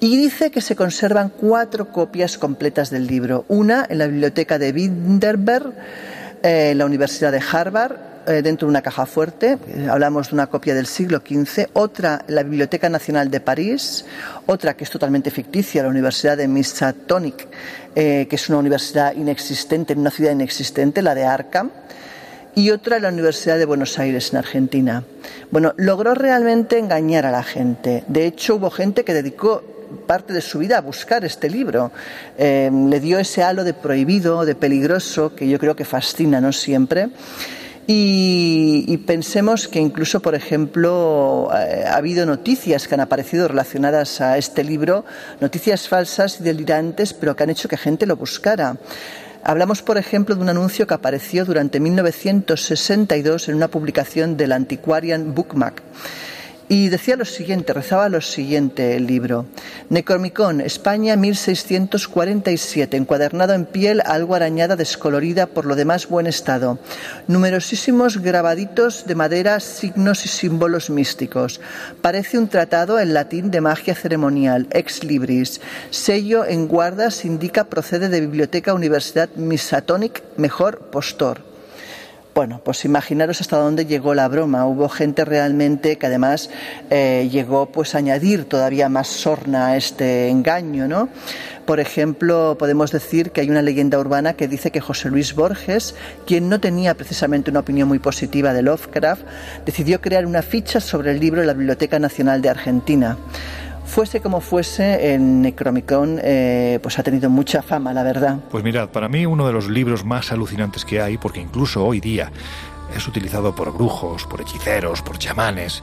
Y dice que se conservan cuatro copias completas del libro. Una en la biblioteca de Winterberg, eh, en la Universidad de Harvard, dentro de una caja fuerte, hablamos de una copia del siglo XV, otra la Biblioteca Nacional de París, otra que es totalmente ficticia, la Universidad de Miskatonic, eh, que es una universidad inexistente, en una ciudad inexistente, la de Arkham, y otra en la Universidad de Buenos Aires, en Argentina. Bueno, logró realmente engañar a la gente. De hecho, hubo gente que dedicó parte de su vida a buscar este libro. Eh, le dio ese halo de prohibido, de peligroso, que yo creo que fascina, ¿no? Siempre. Y, pensemos que incluso, por ejemplo, eh, ha habido noticias que han aparecido relacionadas a este libro, noticias falsas y delirantes, pero que han hecho que gente lo buscara. Hablamos, por ejemplo, de un anuncio que apareció durante 1962 en una publicación del Antiquarian Bookmark y decía lo siguiente, rezaba lo siguiente el libro. Necromicon, España 1647, encuadernado en piel algo arañada, descolorida, por lo demás buen estado. Numerosísimos grabaditos de madera, signos y símbolos místicos. Parece un tratado en latín de magia ceremonial, ex libris. Sello en guardas indica procede de Biblioteca Universidad Misatonic, mejor postor. Bueno, pues imaginaros hasta dónde llegó la broma. Hubo gente realmente que además eh, llegó pues a añadir todavía más sorna a este engaño, ¿no? Por ejemplo, podemos decir que hay una leyenda urbana que dice que José Luis Borges, quien no tenía precisamente una opinión muy positiva de Lovecraft, decidió crear una ficha sobre el libro en la Biblioteca Nacional de Argentina. Fuese como fuese, el Necromicon eh, pues ha tenido mucha fama, la verdad. Pues mirad, para mí uno de los libros más alucinantes que hay, porque incluso hoy día es utilizado por brujos, por hechiceros, por chamanes.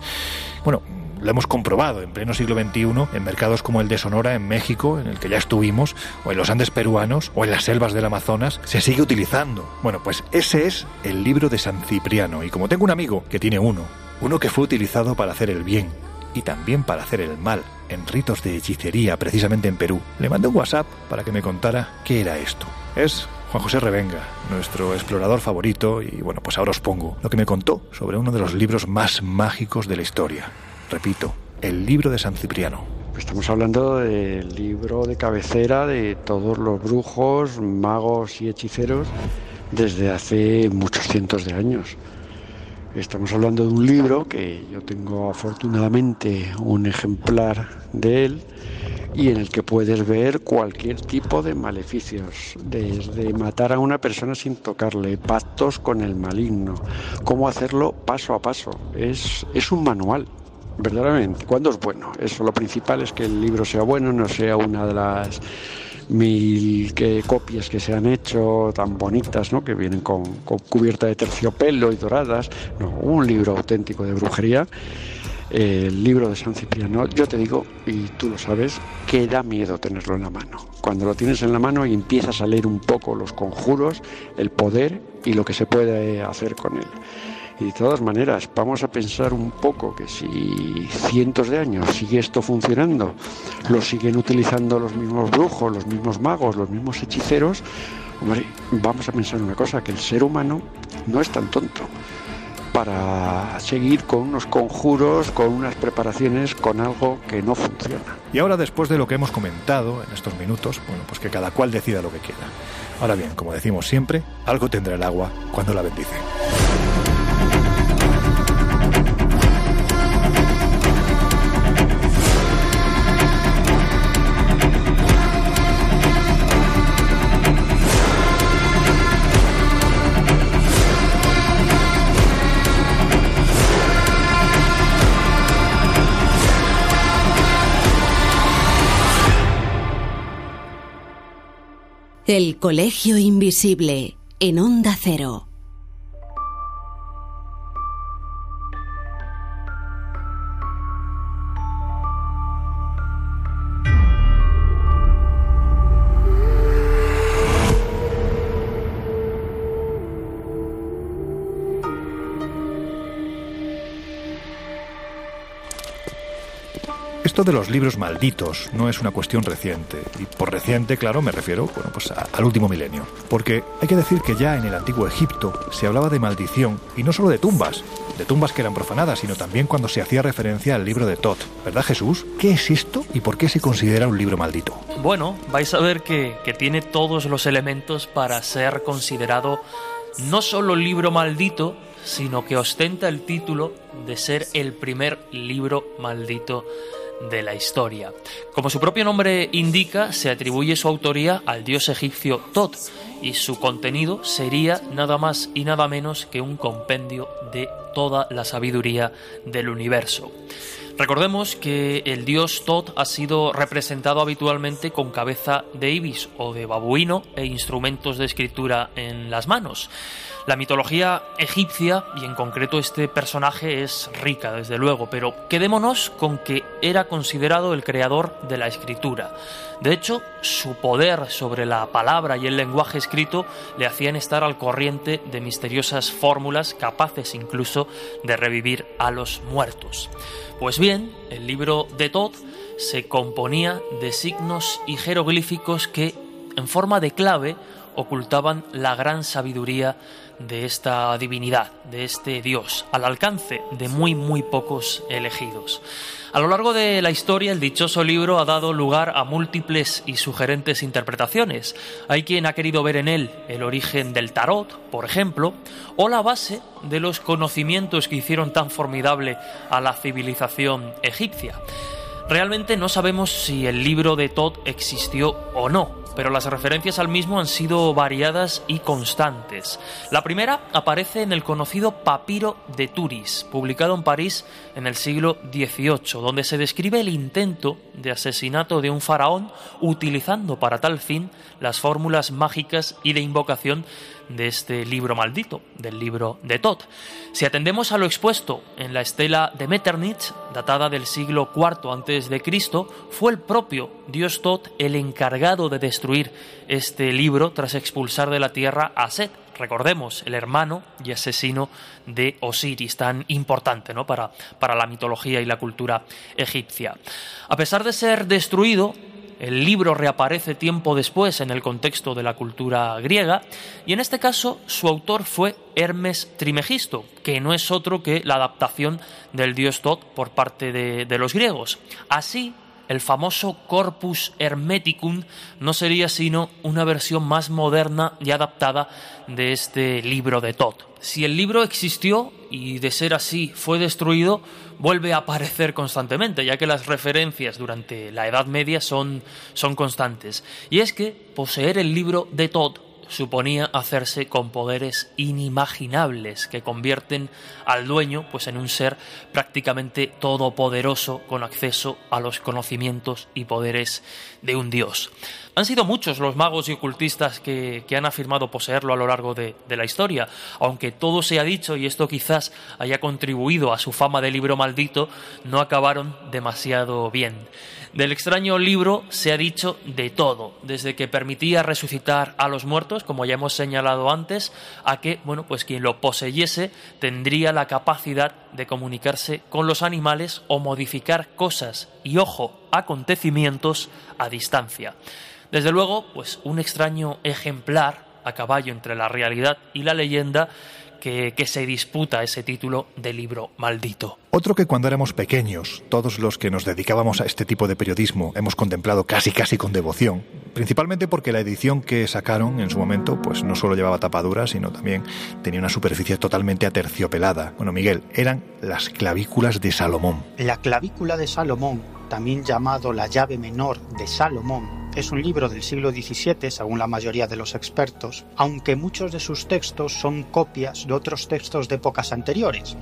Bueno, lo hemos comprobado en pleno siglo XXI en mercados como el de Sonora en México, en el que ya estuvimos, o en los Andes peruanos, o en las selvas del Amazonas, se sigue utilizando. Bueno, pues ese es el libro de San Cipriano, y como tengo un amigo que tiene uno, uno que fue utilizado para hacer el bien y también para hacer el mal, en ritos de hechicería, precisamente en Perú. Le mandé un WhatsApp para que me contara qué era esto. Es Juan José Revenga, nuestro explorador favorito, y bueno, pues ahora os pongo lo que me contó sobre uno de los libros más mágicos de la historia. Repito, el libro de San Cipriano. Estamos hablando del libro de cabecera de todos los brujos, magos y hechiceros desde hace muchos cientos de años. Estamos hablando de un libro que yo tengo afortunadamente un ejemplar de él y en el que puedes ver cualquier tipo de maleficios, desde matar a una persona sin tocarle, pactos con el maligno, cómo hacerlo paso a paso. Es, es un manual, verdaderamente. ¿Cuándo es bueno? Eso, lo principal es que el libro sea bueno, no sea una de las mil que, copias que se han hecho tan bonitas, ¿no? que vienen con, cubierta de terciopelo y doradas. No, un libro auténtico de brujería. el libro de San Cipriano, yo te digo, y tú lo sabes, que da miedo tenerlo en la mano. Cuando lo tienes en la mano y empiezas a leer un poco los conjuros, el poder y lo que se puede hacer con él. Y de todas maneras, vamos a pensar un poco que si cientos de años sigue esto funcionando, lo siguen utilizando los mismos brujos, los mismos magos, los mismos hechiceros, vamos a pensar una cosa, que el ser humano no es tan tonto para seguir con unos conjuros, con unas preparaciones, con algo que no funciona. Y ahora, después de lo que hemos comentado en estos minutos, bueno, pues que cada cual decida lo que quiera. Ahora bien, como decimos siempre, algo tendrá el agua cuando la bendice. Del Colegio Invisible, en Onda Cero. Esto de los libros malditos no es una cuestión reciente, y por reciente, claro, me refiero bueno, pues al último milenio. Porque hay que decir que ya en el antiguo Egipto se hablaba de maldición, y no solo de tumbas, de tumbas que eran profanadas, sino también cuando se hacía referencia al libro de Tot. ¿Verdad Jesús? ¿Qué es esto y por qué se considera un libro maldito? Bueno, vais a ver que, que tiene todos los elementos para ser considerado no solo libro maldito, sino que ostenta el título de ser el primer libro maldito de la historia. Como su propio nombre indica, se atribuye su autoría al dios egipcio Tot y su contenido sería nada más y nada menos que un compendio de toda la sabiduría del universo. Recordemos que el dios Tot ha sido representado habitualmente con cabeza de ibis o de babuino e instrumentos de escritura en las manos. La mitología egipcia, y en concreto este personaje, es rica, desde luego, pero quedémonos con que era considerado el creador de la escritura. De hecho, su poder sobre la palabra y el lenguaje escrito le hacían estar al corriente de misteriosas fórmulas capaces incluso de revivir a los muertos. Pues bien, el libro de Tot se componía de signos y jeroglíficos que, en forma de clave, ocultaban la gran sabiduría de esta divinidad, de este Dios, al alcance de muy muy pocos elegidos. A lo largo de la historia, el dichoso libro ha dado lugar a múltiples y sugerentes interpretaciones. Hay quien ha querido ver en él el origen del tarot, por ejemplo, o la base de los conocimientos que hicieron tan formidable a la civilización egipcia. Realmente no sabemos si el libro de Tot existió o no, pero las referencias al mismo han sido variadas y constantes. La primera aparece en el conocido Papiro de Turis, publicado en París en el siglo XVIII, donde se describe el intento de asesinato de un faraón utilizando para tal fin las fórmulas mágicas y de invocación de este libro maldito, del libro de Tot. Si atendemos a lo expuesto en la estela de Metternich, datada del siglo IV antes de Cristo, fue el propio dios Tot el encargado de destruir este libro tras expulsar de la tierra a Set, recordemos, el hermano y asesino de Osiris, tan importante ¿no? para, para la mitología y la cultura egipcia. A pesar de ser destruido, el libro reaparece tiempo después en el contexto de la cultura griega y en este caso su autor fue Hermes Trimegisto, que no es otro que la adaptación del dios Tot por parte de, los griegos. Así, el famoso Corpus Hermeticum no sería sino una versión más moderna y adaptada de este libro de Tot. Si el libro existió y de ser así fue destruido, vuelve a aparecer constantemente, ya que las referencias durante la Edad Media son, son constantes. Y es que poseer el libro de Tot suponía hacerse con poderes inimaginables que convierten al dueño pues en un ser prácticamente todopoderoso con acceso a los conocimientos y poderes de un dios. Han sido muchos los magos y ocultistas que, han afirmado poseerlo a lo largo de, de, la historia, aunque todo se ha dicho y esto quizás haya contribuido a su fama de libro maldito, no acabaron demasiado bien. Del extraño libro se ha dicho de todo, desde que permitía resucitar a los muertos, como ya hemos señalado antes, a que, bueno, pues quien lo poseyese tendría la capacidad de comunicarse con los animales o modificar cosas y, ojo, acontecimientos a distancia. Desde luego, pues un extraño ejemplar a caballo entre la realidad y la leyenda que, que, se disputa ese título de libro maldito. Otro que cuando éramos pequeños, todos los que nos dedicábamos a este tipo de periodismo hemos contemplado casi casi con devoción, principalmente porque la edición que sacaron en su momento pues no solo llevaba tapadura, sino también tenía una superficie totalmente aterciopelada. Bueno, Miguel, eran las clavículas de Salomón. La clavícula de Salomón, también llamado la llave menor de Salomón, es un libro del siglo XVII, según la mayoría de los expertos, aunque muchos de sus textos son copias de otros textos de épocas anteriores,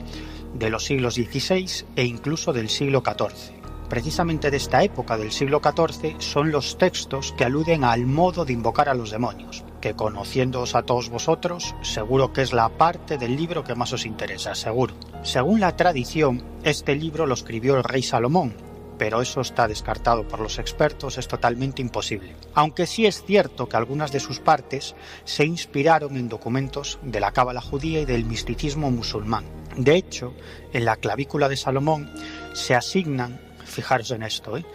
de los siglos XVI e incluso del siglo XIV. precisamente de esta época del siglo XIV son los textos que aluden al modo de invocar a los demonios, que conociéndoos a todos vosotros, seguro que es la parte del libro que más os interesa, seguro. Según la tradición, este libro lo escribió el rey Salomón, pero eso está descartado por los expertos, es totalmente imposible. Aunque sí es cierto que algunas de sus partes se inspiraron en documentos de la cábala judía y del misticismo musulmán. De hecho, en la clavícula de Salomón se asignan, fijaros en esto, ¿eh?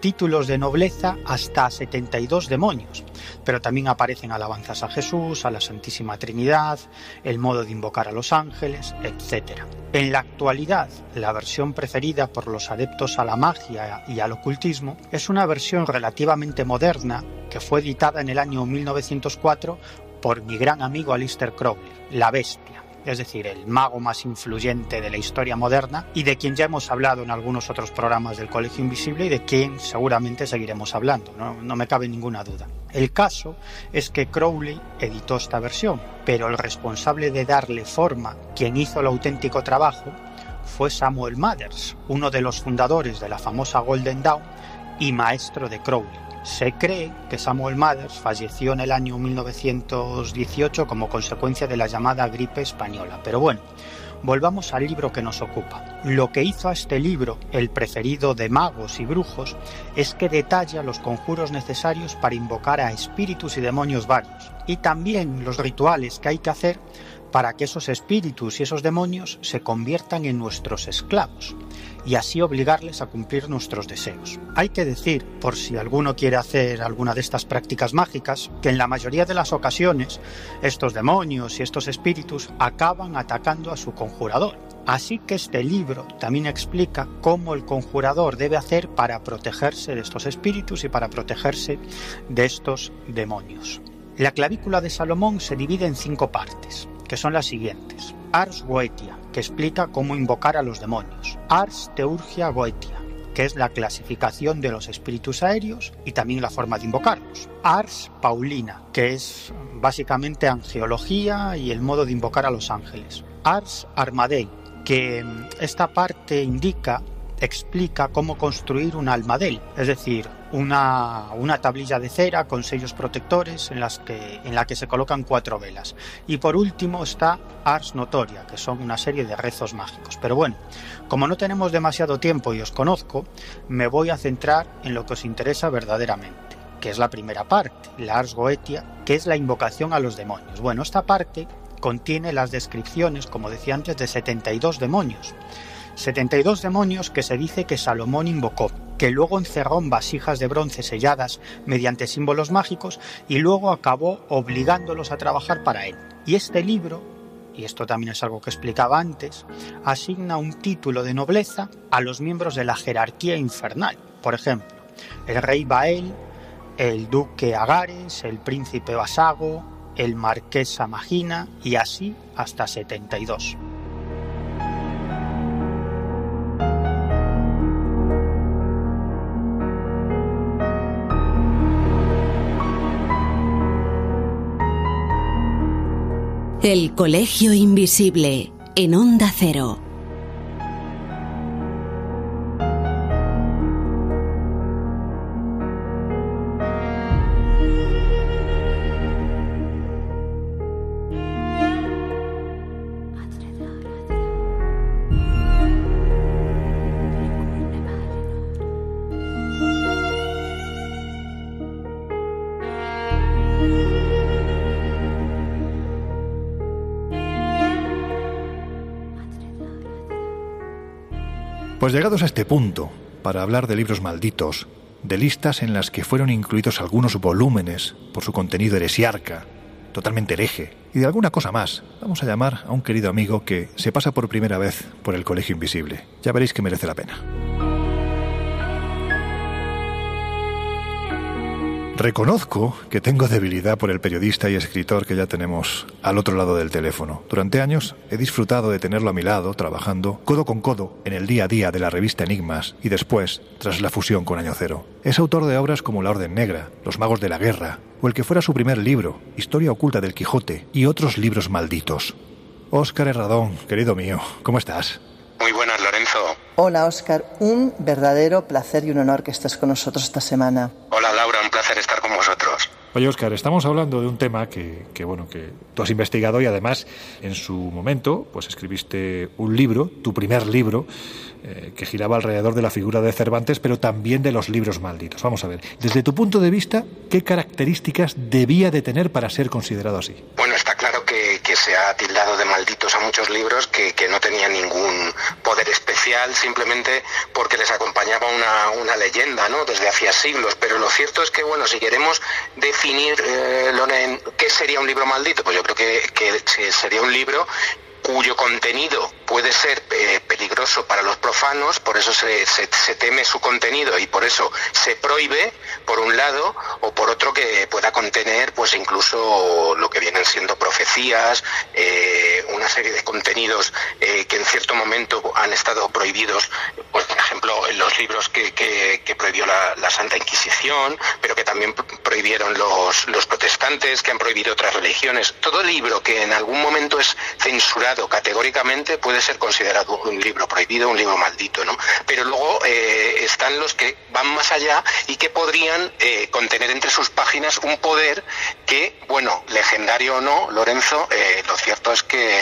Títulos de nobleza hasta 72 demonios, pero también aparecen alabanzas a Jesús, a la Santísima Trinidad, el modo de invocar a los ángeles, etc. En la actualidad, la versión preferida por los adeptos a la magia y al ocultismo es una versión relativamente moderna que fue editada en el año 1904 por mi gran amigo Alistair Crowley, La Bestia es decir, el mago más influyente de la historia moderna y de quien ya hemos hablado en algunos otros programas del Colegio Invisible y de quien seguramente seguiremos hablando, no, me cabe ninguna duda. El caso es que Crowley editó esta versión, pero el responsable de darle forma, quien hizo el auténtico trabajo, fue Samuel Mathers, uno de los fundadores de la famosa Golden Dawn y maestro de Crowley. Se cree que Samuel Mathers falleció en el año 1918 como consecuencia de la llamada gripe española. Pero bueno, volvamos al libro que nos ocupa. Lo que hizo a este libro, el preferido de magos y brujos, es que detalla los conjuros necesarios para invocar a espíritus y demonios varios, y también los rituales que hay que hacer para que esos espíritus y esos demonios se conviertan en nuestros esclavos y así obligarles a cumplir nuestros deseos. Hay que decir, por si alguno quiere hacer alguna de estas prácticas mágicas, que en la mayoría de las ocasiones estos demonios y estos espíritus acaban atacando a su conjurador. Así que este libro también explica cómo el conjurador debe hacer para protegerse de estos espíritus y para protegerse de estos demonios. La clavícula de Salomón se divide en cinco partes, que son las siguientes. Ars Goetia, que explica cómo invocar a los demonios. Ars Teurgia Goetia, que es la clasificación de los espíritus aéreos y también la forma de invocarlos. Ars Paulina, que es básicamente angeología y el modo de invocar a los ángeles. Ars Armadei, que esta parte indica explica cómo construir un almadel, es decir, una, una, tablilla de cera con sellos protectores en, las que, en la que se colocan cuatro velas. Y por último está Ars Notoria, que son una serie de rezos mágicos. Pero bueno, como no tenemos demasiado tiempo y os conozco, me voy a centrar en lo que os interesa verdaderamente, que es la primera parte, la Ars Goetia, que es la invocación a los demonios. Bueno, esta parte contiene las descripciones, como decía antes, de 72 demonios 72 demonios que se dice que Salomón invocó, que luego encerró en vasijas de bronce selladas mediante símbolos mágicos y luego acabó obligándolos a trabajar para él. Y este libro, y esto también es algo que explicaba antes, asigna un título de nobleza a los miembros de la jerarquía infernal. Por ejemplo, el rey Bael, el duque Agares, el príncipe Basago, el marqués Amagina y así hasta 72. El Colegio Invisible en Onda Cero. Pues llegados a este punto, para hablar de libros malditos, de listas en las que fueron incluidos algunos volúmenes por su contenido heresiarca, totalmente hereje, y de alguna cosa más, vamos a llamar a un querido amigo que se pasa por primera vez por el Colegio Invisible. Ya veréis que merece la pena. Reconozco que tengo debilidad por el periodista y escritor que ya tenemos al otro lado del teléfono. Durante años he disfrutado de tenerlo a mi lado, trabajando codo con codo en el día a día de la revista Enigmas y después, tras la fusión con Año Cero. Es autor de obras como La Orden Negra, Los Magos de la Guerra, o el que fuera su primer libro, Historia Oculta del Quijote, y otros libros malditos. Óscar Herradón, querido mío, ¿cómo estás? Muy buenas, Lorenzo. Hola, Oscar. Un verdadero placer y un honor que estés con nosotros esta semana. Hola, Laura. Un placer estar con vosotros. Oye, Oscar, estamos hablando de un tema que, que, bueno, que tú has investigado y además en su momento, pues escribiste un libro, tu primer libro, eh, que giraba alrededor de la figura de Cervantes, pero también de los libros malditos. Vamos a ver, desde tu punto de vista, ¿qué características debía de tener para ser considerado así? Bueno, está claro que, se ha tildado de malditos a muchos libros que, no tenían ningún poder especial, simplemente porque les acompañaba una, leyenda, ¿no? Desde hacía siglos. Pero lo cierto es que, bueno, si queremos definir, eh, Loren, qué sería un libro maldito, pues yo creo que sería un libro cuyo contenido puede ser eh, peligroso para los profanos, por eso se, se, teme su contenido y por eso se prohíbe, por un lado, o por otro que pueda contener, pues incluso lo que vienen siendo profecías, eh, una serie de contenidos eh, que en cierto momento han estado prohibidos, pues, por ejemplo, los libros que, prohibió la, Santa Inquisición, pero que también prohibieron los, protestantes, que han prohibido otras religiones. Todo libro que en algún momento es censurado categóricamente puede ser considerado un libro prohibido, un libro maldito, ¿no? Pero luego eh, están los que van más allá y que podrían eh, contener entre sus páginas un poder que, bueno, legendario o no, Lorenzo, lo cierto es que,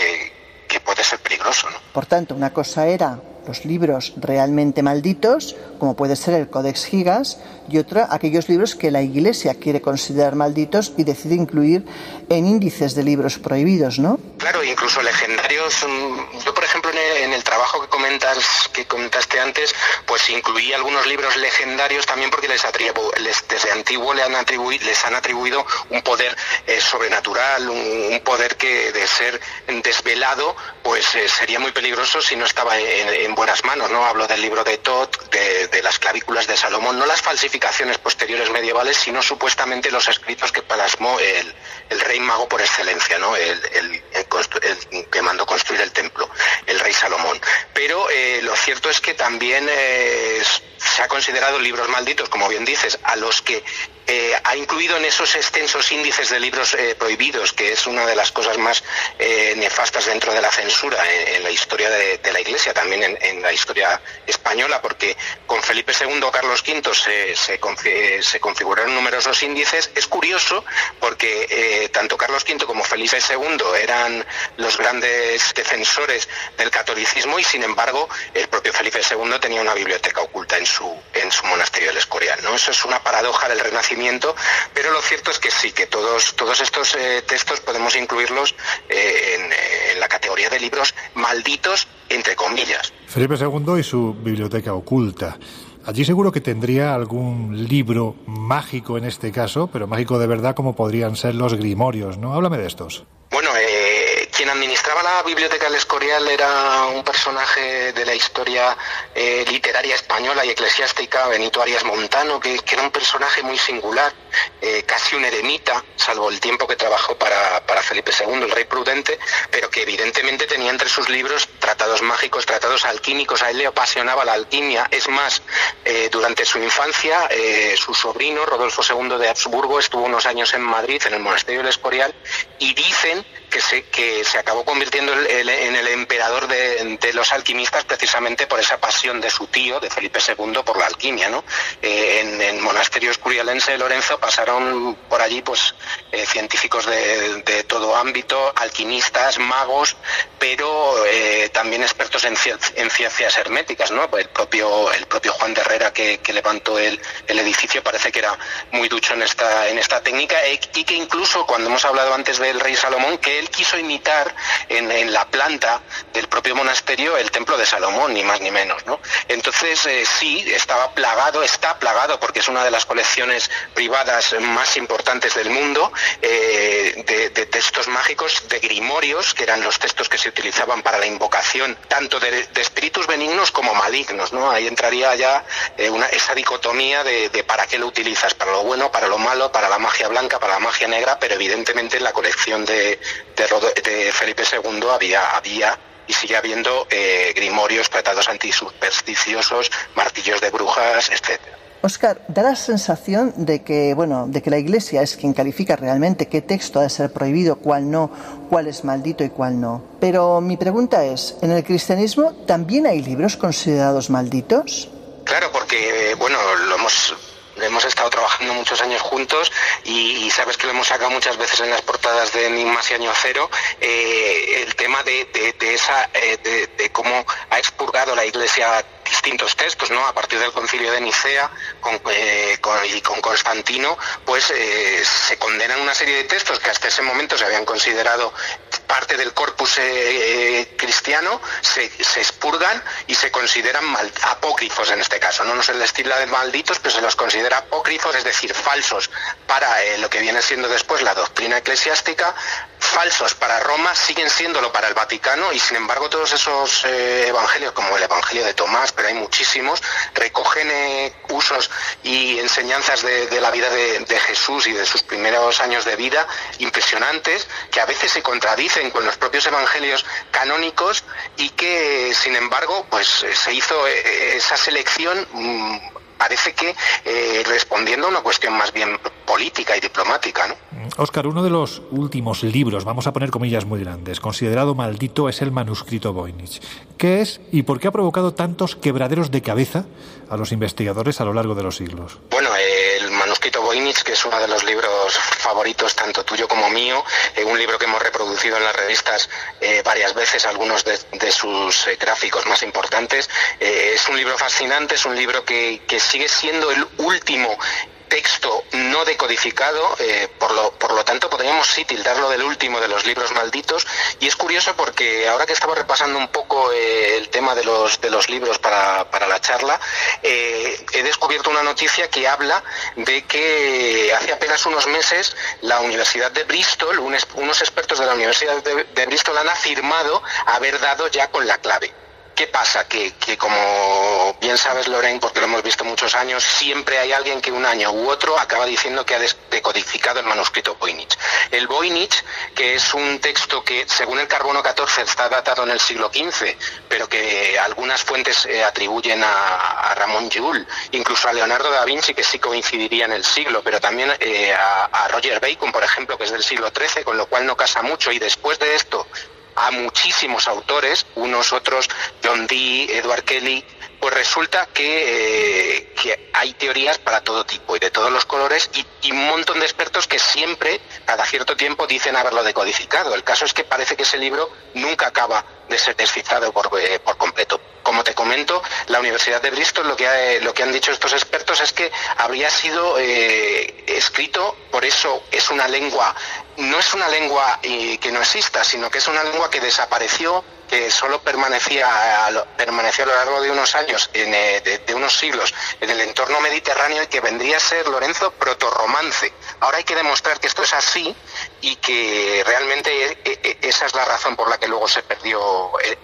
que puede ser peligroso. Por tanto, una cosa era los libros realmente malditos, como puede ser el Codex Gigas, y otra aquellos libros que la Iglesia quiere considerar malditos y decide incluir en índices de libros prohibidos, ¿no? Claro, incluso legendarios. Yo, por ejemplo, en el, trabajo que comentas, que comentaste antes, pues incluí algunos libros legendarios también porque les, atribu desde antiguo le han les han atribuido un poder eh, sobrenatural, un, poder que de ser desvelado, pues eh, sería muy peligroso si no estaba en, en, buenas manos, ¿no? Hablo del libro de Tot, de, las clavículas de Salomón, no las falsificaciones posteriores medievales, sino supuestamente los escritos que plasmó el rey mago por excelencia, ¿no? El, el, el, que mandó construir el templo, el rey Salomón. Pero eh, lo cierto es que también eh, se ha considerado libros malditos, como bien dices, a los que eh, ha incluido en esos extensos índices de libros eh, prohibidos, que es una de las cosas más eh, nefastas dentro de la censura en, la historia de, la Iglesia, también en, la historia española, porque con Felipe II Carlos V se, configuraron numerosos índices. Es curioso porque tanto Carlos V como Felipe II eran los grandes defensores del catolicismo y, sin embargo, el propio Felipe II tenía una biblioteca oculta en su, en su monasterio del Escorial. ¿no? Eso es una paradoja del Renacimiento pero lo cierto es que sí, que todos, todos estos eh, textos podemos incluirlos eh, en, en, la categoría de libros malditos, entre comillas. Felipe II y su biblioteca oculta. Allí seguro que tendría algún libro mágico en este caso, pero mágico de verdad como podrían ser los grimorios, ¿no? Háblame de estos. Quien administraba la biblioteca del Escorial era un personaje de la historia eh, literaria española y eclesiástica, Benito Arias Montano, que, era un personaje muy singular, eh, casi un eremita, salvo el tiempo que trabajó para, para, Felipe II, el rey prudente, pero que evidentemente tenía entre sus libros tratados mágicos, tratados alquímicos, a él le apasionaba la alquimia. Es más, eh, durante su infancia, su sobrino, Rodolfo II de Habsburgo, estuvo unos años en Madrid, en el monasterio del Escorial, y dicen que se, que se acabó convirtiendo en el emperador de, de, los alquimistas precisamente por esa pasión de su tío, de Felipe II, por la alquimia. ¿no? Eh, en el monasterio escurialense de Lorenzo pasaron por allí pues, eh, científicos de, de, todo ámbito, alquimistas, magos, pero eh, también expertos en, en, ciencias herméticas. ¿no? El, propio, el propio Juan de Herrera que, levantó el, el, edificio parece que era muy ducho en esta, en esta técnica y que incluso cuando hemos hablado antes del rey Salomón, que quiso imitar en, la planta del propio monasterio el templo de Salomón, ni más ni menos, ¿no? Entonces, eh, sí, estaba plagado, está plagado, porque es una de las colecciones privadas más importantes del mundo, eh, de, textos mágicos, de grimorios, que eran los textos que se utilizaban para la invocación, tanto de, espíritus benignos como malignos, ¿no? Ahí entraría ya eh, una, esa dicotomía de, para qué lo utilizas, para lo bueno, para lo malo, para la magia blanca, para la magia negra, pero evidentemente en la colección de, de, de Felipe II había, había y sigue habiendo eh, grimorios, tratados antisupersticiosos, martillos de brujas, etc. Oscar, da la sensación de que, bueno, de que la Iglesia es quien califica realmente qué texto ha de ser prohibido, cuál no, cuál es maldito y cuál no. Pero mi pregunta es, ¿en el cristianismo también hay libros considerados malditos? Claro, porque, bueno, lo hemos hemos estado trabajando muchos años juntos y, sabes que lo hemos sacado muchas veces en las portadas de Enigmas y Año Cero, eh, el tema de, esa, eh, de, cómo ha expurgado la Iglesia distintos textos, ¿no? A partir del concilio de Nicea eh, y con Constantino, pues se condenan una serie de textos que hasta ese momento se habían considerado parte del corpus cristiano, se, expurgan y se consideran apócrifos en este caso. No, no se les de malditos, pero se los considera apócrifos, es decir, falsos para eh, lo que viene siendo después la doctrina eclesiástica, falsos para Roma, siguen siéndolo para el Vaticano y sin embargo todos esos eh, evangelios, como el Evangelio de Tomás, pero hay muchísimos, recogen eh, usos y enseñanzas de, la vida de, Jesús y de sus primeros años de vida impresionantes, que a veces se contradicen con los propios evangelios canónicos y que sin embargo pues se hizo esa selección mm, parece que eh, respondiendo a una cuestión más bien política y diplomática. ¿no? Oscar, uno de los últimos libros, vamos a poner comillas muy grandes, considerado maldito es el manuscrito Voynich. ¿Qué es y por qué ha provocado tantos quebraderos de cabeza a los investigadores a lo largo de los siglos? Bueno, el manuscrito Voynich, que es uno de los libros favoritos tanto tuyo como mío, eh, un libro que hemos reproducido en las revistas eh, varias veces, algunos de, sus eh, gráficos más importantes, es un libro fascinante, es un libro que sigue siendo el último texto no decodificado, eh, por, lo, por lo tanto podríamos sí tildarlo del último de los libros malditos. Y es curioso porque ahora que estaba repasando un poco eh, el tema de los, de los libros para, para la charla, eh, he descubierto una noticia que habla de que hace apenas unos meses la Universidad de Bristol, unos expertos de la Universidad de Bristol han afirmado haber dado ya con la clave. ¿Qué pasa? Que, como bien sabes, Lorraine, porque lo hemos visto muchos años, siempre hay alguien que un año u otro acaba diciendo que ha decodificado el manuscrito Voynich. El Voynich, que es un texto que, según el carbono 14, está datado en el siglo XV, pero que algunas fuentes eh, atribuyen a, Ramón Llull, incluso a Leonardo da Vinci, que sí coincidiría en el siglo, pero también eh, a, a Roger Bacon, por ejemplo, que es del siglo XIII, con lo cual no casa mucho. Y después de esto, a muchísimos autores, unos otros, John Dee, Edward Kelly, pues resulta que, eh, hay teorías para todo tipo y de todos los colores y, un montón de expertos que siempre, cada cierto tiempo, dicen haberlo decodificado. El caso es que parece que ese libro nunca acaba de ser descifrado por, eh, por completo. Como te comento, la Universidad de Bristol lo que, eh, lo que han dicho estos expertos es que habría sido escrito, por eso es una lengua no es una lengua que no exista, sino que es una lengua que desapareció, que solo permanecía a, permaneció a lo largo de unos años, eh, de, unos siglos, en el entorno mediterráneo y que vendría a ser Lorenzo protorromance. Ahora hay que demostrar que esto es así y que realmente eh, eh, esa es la razón por la que luego se perdió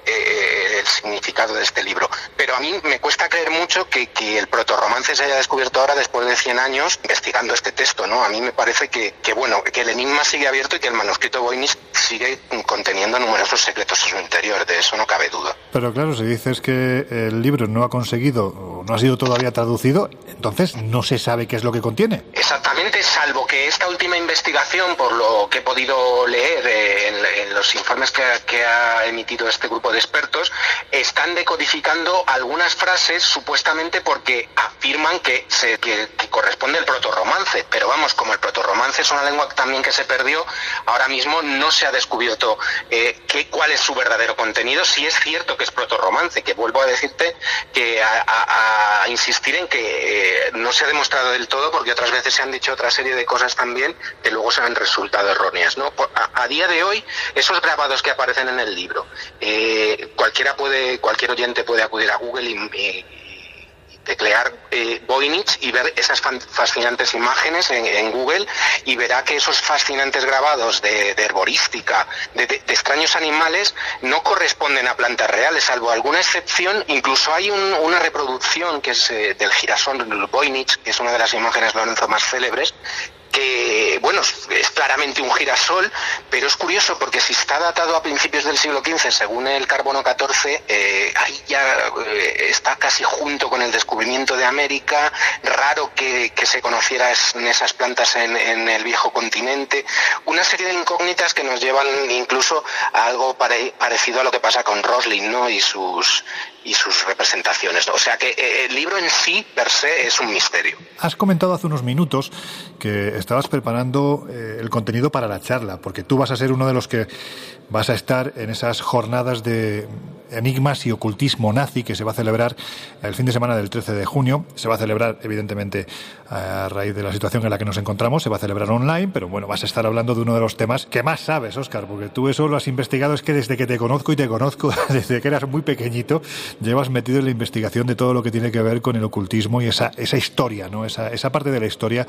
el significado de este libro. Pero a mí me cuesta creer mucho que, el protorromance se haya descubierto ahora después de 100 años investigando este texto, ¿no? A mí me parece que, que bueno, que el enigma sigue abierto y que el manuscrito Voynich sigue conteniendo numerosos secretos en su interior, de eso no cabe duda. Pero claro, si dices que el libro no ha conseguido, no ha sido todavía traducido, entonces no se sabe qué es lo que contiene. Exactamente, salvo que esta última investigación, por lo que he podido leer en, los informes que, ha emitido este grupo de expertos, están decodificando algunas frases supuestamente porque afirman que, se, que, corresponde el protorromance. Pero vamos, como el protorromance es una lengua también que se perdió, ahora mismo no se ha descubierto eh, cuál es su verdadero contenido, si es cierto que es protorromance, que vuelvo a decirte que insistir en que eh, no se ha demostrado del todo, porque otras veces se han dicho otra serie de cosas también que luego se han resultado erróneas. ¿no? A, día de hoy, esos grabados que aparecen en el libro, eh, cualquiera puede, cualquier oyente puede acudir a Google y teclear eh, Voynich y ver esas fascinantes imágenes en, Google y verá que esos fascinantes grabados de, herborística, de, extraños animales, no corresponden a plantas reales, salvo alguna excepción. Incluso hay una reproducción que es eh, del girasol Voynich, que es una de las imágenes Lorenzo más célebres, que bueno, es claramente un girasol, pero es curioso porque si está datado a principios del siglo XV, según el carbono 14, eh, ahí ya eh, está casi junto con el descubrimiento de América, raro que, se conociera en esas plantas en, el viejo continente, una serie de incógnitas que nos llevan incluso a algo parecido a lo que pasa con Roslin ¿no? y sus y sus representaciones. O sea que eh, el libro en sí, per se, es un misterio. Has comentado hace unos minutos que estabas preparando eh, el contenido para la charla, porque tú vas a ser uno de los que vas a estar en esas jornadas de enigmas y ocultismo nazi que se va a celebrar el fin de semana del 13 de junio. Se va a celebrar, evidentemente, a raíz de la situación en la que nos encontramos, se va a celebrar online, pero bueno, vas a estar hablando de uno de los temas que más sabes, Oscar, porque tú eso lo has investigado, es que desde que te conozco y te conozco, desde que eras muy pequeñito, llevas metido en la investigación de todo lo que tiene que ver con el ocultismo y esa, esa historia, ¿no? Esa, esa parte de la historia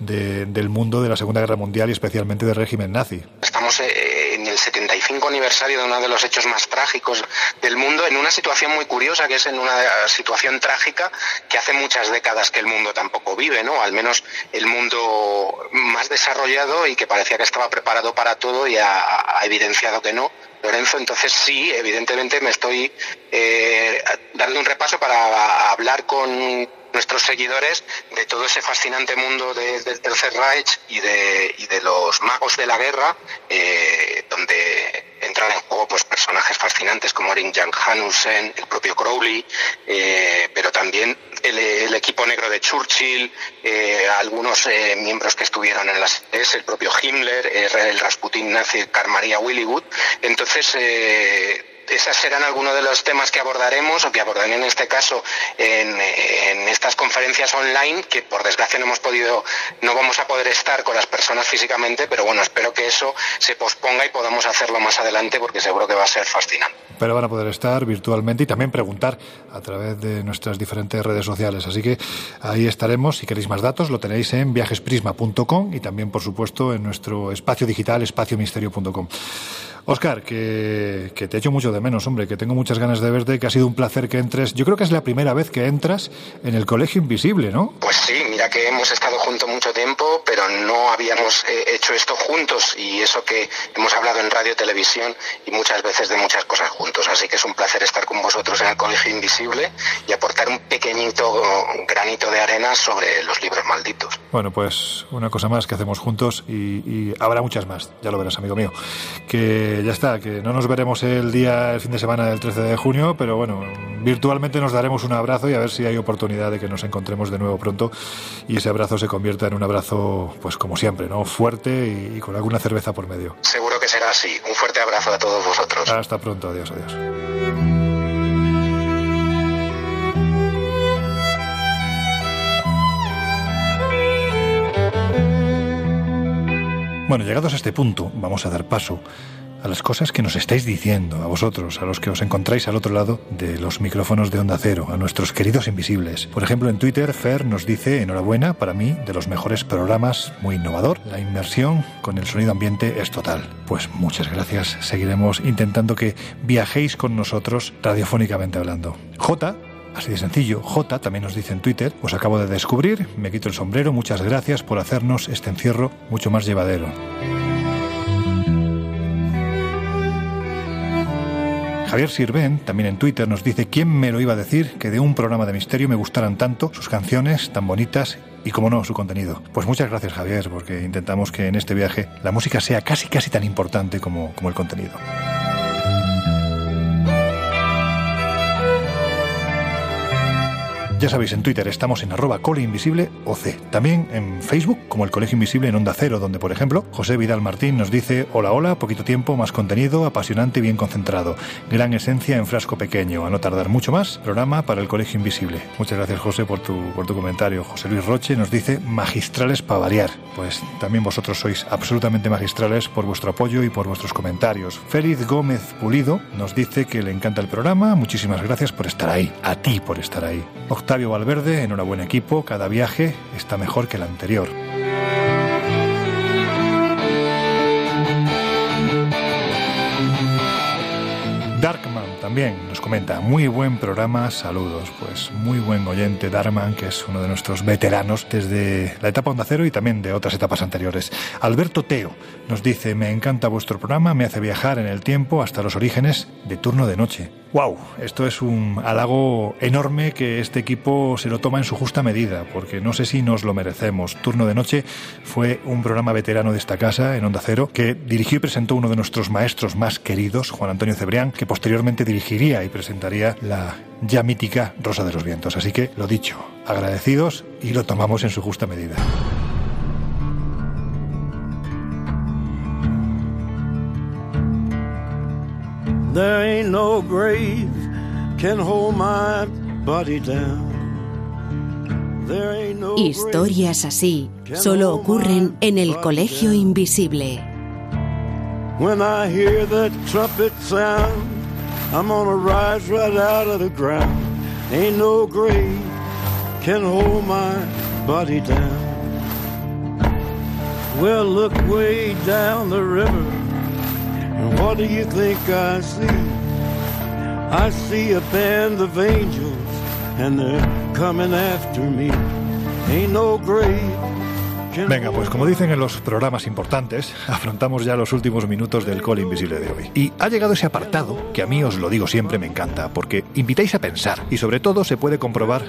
del mundo de la Segunda Guerra Mundial y especialmente del régimen nazi. Estamos eh, en 75 aniversario de uno de los hechos más trágicos del mundo, en una situación muy curiosa, que es en una situación trágica que hace muchas décadas que el mundo tampoco vive, ¿no? Al menos el mundo más desarrollado y que parecía que estaba preparado para todo y ha evidenciado que no Lorenzo, entonces sí, evidentemente me estoy eh, dando un repaso para hablar con nuestros seguidores de todo ese fascinante mundo del Tercer Reich y de, y de los magos de la guerra, eh, donde entran en juego pues personajes fascinantes como Erin Jan Hanussen, el propio Crowley, eh, pero también el, equipo negro de Churchill, eh, algunos miembros que estuvieron en las SS, el propio Himmler, el Rasputin nazi, Carl Maria Willywood. Entonces, esas serán algunos de los temas que abordaremos o que abordaré en este caso en, estas conferencias online que por desgracia no hemos podido, no vamos a poder estar con las personas físicamente, pero bueno, espero que eso se posponga y podamos hacerlo más adelante porque seguro que va a ser fascinante. Pero van a poder estar virtualmente y también preguntar a través de nuestras diferentes redes sociales. Así que ahí estaremos. Si queréis más datos, lo tenéis en viajesprisma.com y también, por supuesto, en nuestro espacio digital, espaciomisterio.com. Oscar, que, te echo mucho de menos, hombre, que tengo muchas ganas de verte, que ha sido un placer que entres. Yo creo que es la primera vez que entras en el Colegio Invisible, ¿no? Pues sí, mira que hemos estado juntos mucho tiempo, pero no habíamos eh, hecho esto juntos y eso que hemos hablado en radio, televisión y muchas veces de muchas cosas juntos. Así que es un placer estar con vosotros en el Colegio Invisible y aportar un pequeñito granito de arena sobre los libros malditos. Bueno, pues una cosa más que hacemos juntos y, y habrá muchas más, ya lo verás, amigo mío. Que ya está, que no nos veremos el día, el fin de semana del 13 de junio, pero bueno, virtualmente nos daremos un abrazo y a ver si hay oportunidad de que nos encontremos de nuevo pronto y ese abrazo se convierta en un abrazo, pues como siempre, ¿no? Fuerte y, y con alguna cerveza por medio. Seguro que será así. Un fuerte abrazo a todos vosotros. Hasta pronto, adiós, adiós. Bueno, llegados a este punto, vamos a dar paso a las cosas que nos estáis diciendo, a vosotros, a los que os encontráis al otro lado de los micrófonos de Onda Cero, a nuestros queridos invisibles. Por ejemplo, en Twitter, Fer nos dice, enhorabuena, para mí, de los mejores programas, muy innovador. La inmersión con el sonido ambiente es total. Pues muchas gracias. Seguiremos intentando que viajéis con nosotros radiofónicamente hablando. J Así de sencillo, J también nos dice en Twitter, os acabo de descubrir, me quito el sombrero, muchas gracias por hacernos este encierro mucho más llevadero. Javier Sirven, también en Twitter, nos dice quién me lo iba a decir que de un programa de misterio me gustaran tanto sus canciones tan bonitas y, como no, su contenido. Pues muchas gracias, Javier, porque intentamos que en este viaje la música sea casi, casi tan importante como, como el contenido. Ya sabéis, en Twitter estamos en arroba. También en Facebook, como el Colegio Invisible en Onda Cero, donde, por ejemplo, José Vidal Martín nos dice: Hola, hola, poquito tiempo, más contenido, apasionante y bien concentrado. Gran esencia en frasco pequeño, a no tardar mucho más. Programa para el Colegio Invisible. Muchas gracias, José, por tu, por comentario. José Luis Roche nos dice: magistrales para variar. Pues también vosotros sois absolutamente magistrales por vuestro apoyo y por vuestros comentarios. Félix Gómez Pulido nos dice que le encanta el programa. Muchísimas gracias por estar ahí. A ti por estar ahí. Valverde, enhorabuena equipo, cada viaje está mejor que el anterior. Darkman también nos comenta, muy buen programa, saludos. Pues muy buen oyente Darman, que es uno de nuestros veteranos desde la etapa Onda Cero y también de otras etapas anteriores. Alberto Teo nos dice, me encanta vuestro programa, me hace viajar en el tiempo hasta los orígenes de turno de noche. ¡Wow! Esto es un halago enorme que este equipo se lo toma en su justa medida, porque no sé si nos lo merecemos. Turno de Noche fue un programa veterano de esta casa, en Onda Cero, que dirigió y presentó uno de nuestros maestros más queridos, Juan Antonio Cebrián, que posteriormente dirigiría y presentaría la ya mítica Rosa de los Vientos. Así que, lo dicho, agradecidos y lo tomamos en su justa medida. There ain't no grave can hold my body down. There ain't no Historias así solo ocurren en el Colegio Invisible. When I hear that trumpet sound, I'm gonna rise right out of the ground. Ain't no grave can hold my body down. Well, look way down the river. And what do you think I see? I see a band of angels, and they're coming after me. Ain't no grave Venga, pues como dicen en los programas importantes, afrontamos ya los últimos minutos del Call Invisible de hoy. Y ha llegado ese apartado que a mí os lo digo siempre me encanta, porque invitáis a pensar y sobre todo se puede comprobar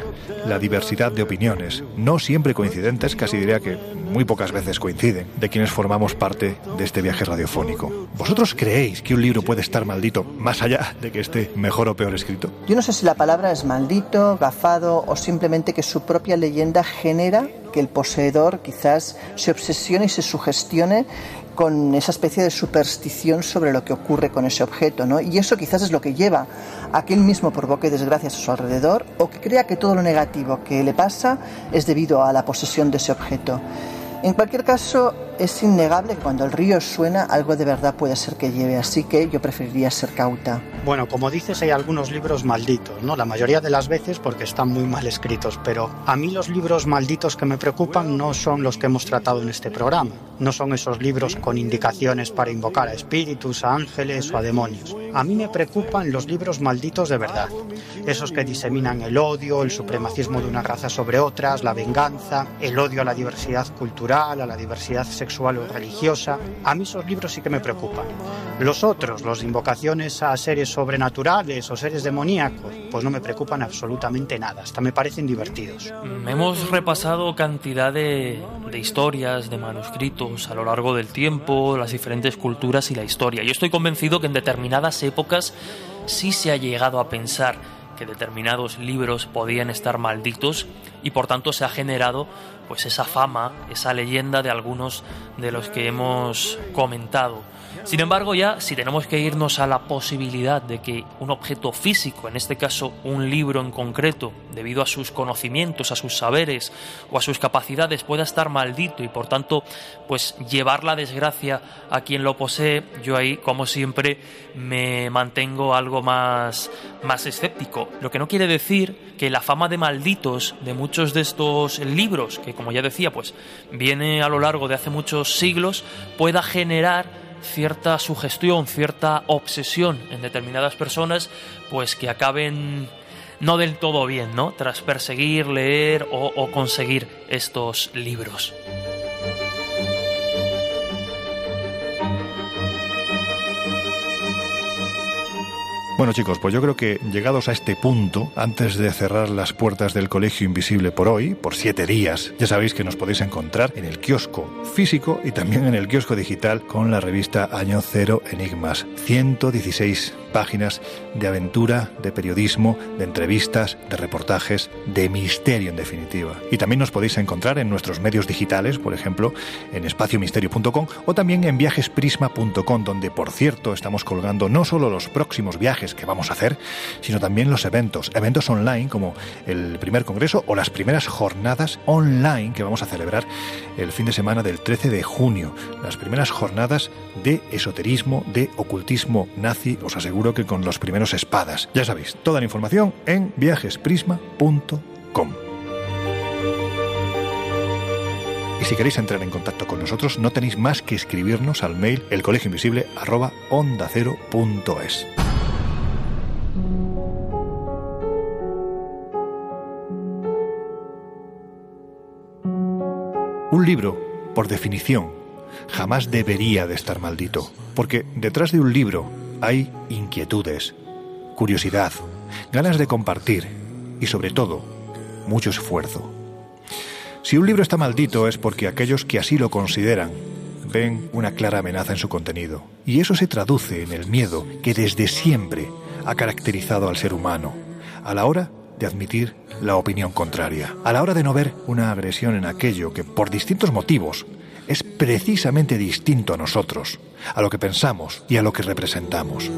la diversidad de opiniones, no siempre coincidentes, casi diría que muy pocas veces coinciden, de quienes formamos parte de este viaje radiofónico. ¿Vosotros creéis que un libro puede estar maldito más allá de que esté mejor o peor escrito? Yo no sé si la palabra es maldito, gafado o simplemente que su propia leyenda genera que el poseedor quizás se obsesione y se sugestione con esa especie de superstición sobre lo que ocurre con ese objeto, ¿no? Y eso quizás es lo que lleva a que él mismo provoque desgracias a su alrededor o que crea que todo lo negativo que le pasa es debido a la posesión de ese objeto. En cualquier caso, es innegable que cuando el río suena, algo de verdad puede ser que lleve, así que yo preferiría ser cauta. Bueno, como dices, hay algunos libros malditos, ¿no? La mayoría de las veces porque están muy mal escritos, pero a mí los libros malditos que me preocupan no son los que hemos tratado en este programa, no son esos libros con indicaciones para invocar a espíritus, a ángeles o a demonios. A mí me preocupan los libros malditos de verdad, esos que diseminan el odio, el supremacismo de una raza sobre otras, la venganza, el odio a la diversidad cultural, a la diversidad sexual sexual o religiosa, a mí esos libros sí que me preocupan. Los otros, los de invocaciones a seres sobrenaturales o seres demoníacos, pues no me preocupan absolutamente nada, hasta me parecen divertidos. Mm, hemos repasado cantidad de, de historias, de manuscritos a lo largo del tiempo, las diferentes culturas y la historia. Yo estoy convencido que en determinadas épocas sí se ha llegado a pensar que determinados libros podían estar malditos y por tanto se ha generado pues esa fama, esa leyenda de algunos de los que hemos comentado. Sin embargo, ya si tenemos que irnos a la posibilidad de que un objeto físico, en este caso un libro en concreto, debido a sus conocimientos, a sus saberes o a sus capacidades, pueda estar maldito y por tanto, pues llevar la desgracia a quien lo posee, yo ahí, como siempre, me mantengo algo más, más escéptico. Lo que no quiere decir que la fama de malditos de muchos de estos libros, que como ya decía, pues viene a lo largo de hace muchos siglos, pueda generar cierta sugestión, cierta obsesión en determinadas personas, pues que acaben no del todo bien, ¿no? Tras perseguir, leer o, o conseguir estos libros. Bueno chicos, pues yo creo que llegados a este punto, antes de cerrar las puertas del Colegio Invisible por hoy, por siete días, ya sabéis que nos podéis encontrar en el kiosco físico y también en el kiosco digital con la revista Año Cero Enigmas. 116 páginas de aventura, de periodismo, de entrevistas, de reportajes, de misterio en definitiva. Y también nos podéis encontrar en nuestros medios digitales, por ejemplo, en espaciomisterio.com o también en viajesprisma.com, donde por cierto estamos colgando no solo los próximos viajes que vamos a hacer, sino también los eventos, eventos online como el primer congreso o las primeras jornadas online que vamos a celebrar el fin de semana del 13 de junio, las primeras jornadas de esoterismo, de ocultismo nazi, os aseguro que con los primeros espadas. Ya sabéis, toda la información en viajesprisma.com. Y si queréis entrar en contacto con nosotros, no tenéis más que escribirnos al mail elcolegioinvisible@ondacero.es. Un libro, por definición, jamás debería de estar maldito, porque detrás de un libro hay inquietudes, curiosidad, ganas de compartir y sobre todo, mucho esfuerzo. Si un libro está maldito es porque aquellos que así lo consideran ven una clara amenaza en su contenido. Y eso se traduce en el miedo que desde siempre ha caracterizado al ser humano, a la hora de admitir la opinión contraria, a la hora de no ver una agresión en aquello que, por distintos motivos, es precisamente distinto a nosotros, a lo que pensamos y a lo que representamos.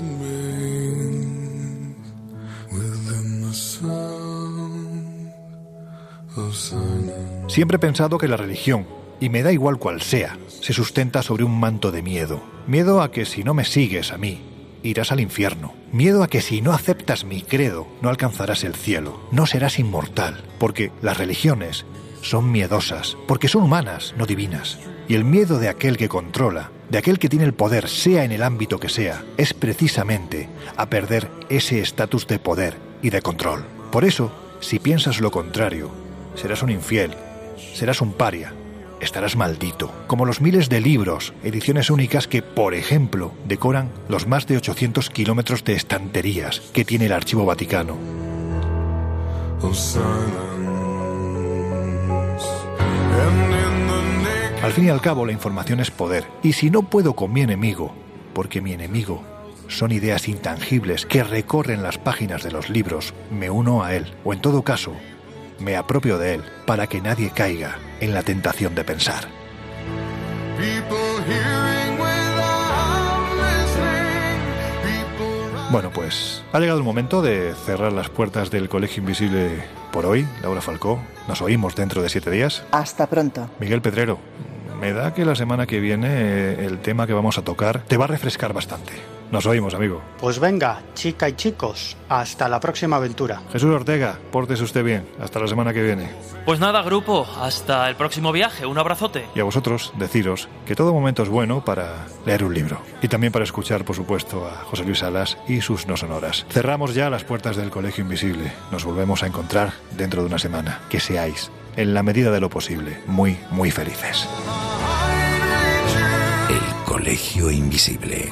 Siempre he pensado que la religión, y me da igual cual sea, se sustenta sobre un manto de miedo. Miedo a que si no me sigues a mí, irás al infierno. Miedo a que si no aceptas mi credo, no alcanzarás el cielo, no serás inmortal, porque las religiones son miedosas, porque son humanas, no divinas. Y el miedo de aquel que controla, de aquel que tiene el poder, sea en el ámbito que sea, es precisamente a perder ese estatus de poder y de control. Por eso, si piensas lo contrario, serás un infiel, serás un paria, estarás maldito, como los miles de libros, ediciones únicas que, por ejemplo, decoran los más de 800 kilómetros de estanterías que tiene el Archivo Vaticano. Al fin y al cabo, la información es poder, y si no puedo con mi enemigo, porque mi enemigo son ideas intangibles que recorren las páginas de los libros, me uno a él, o en todo caso, me apropio de él para que nadie caiga en la tentación de pensar. Bueno, pues ha llegado el momento de cerrar las puertas del Colegio Invisible por hoy. Laura Falcó, nos oímos dentro de siete días. Hasta pronto. Miguel Pedrero, me da que la semana que viene el tema que vamos a tocar te va a refrescar bastante. Nos oímos, amigo. Pues venga, chica y chicos, hasta la próxima aventura. Jesús Ortega, pórtese usted bien. Hasta la semana que viene. Pues nada, grupo, hasta el próximo viaje. Un abrazote. Y a vosotros, deciros que todo momento es bueno para leer un libro. Y también para escuchar, por supuesto, a José Luis Salas y sus no sonoras. Cerramos ya las puertas del Colegio Invisible. Nos volvemos a encontrar dentro de una semana. Que seáis, en la medida de lo posible, muy, muy felices. El Colegio Invisible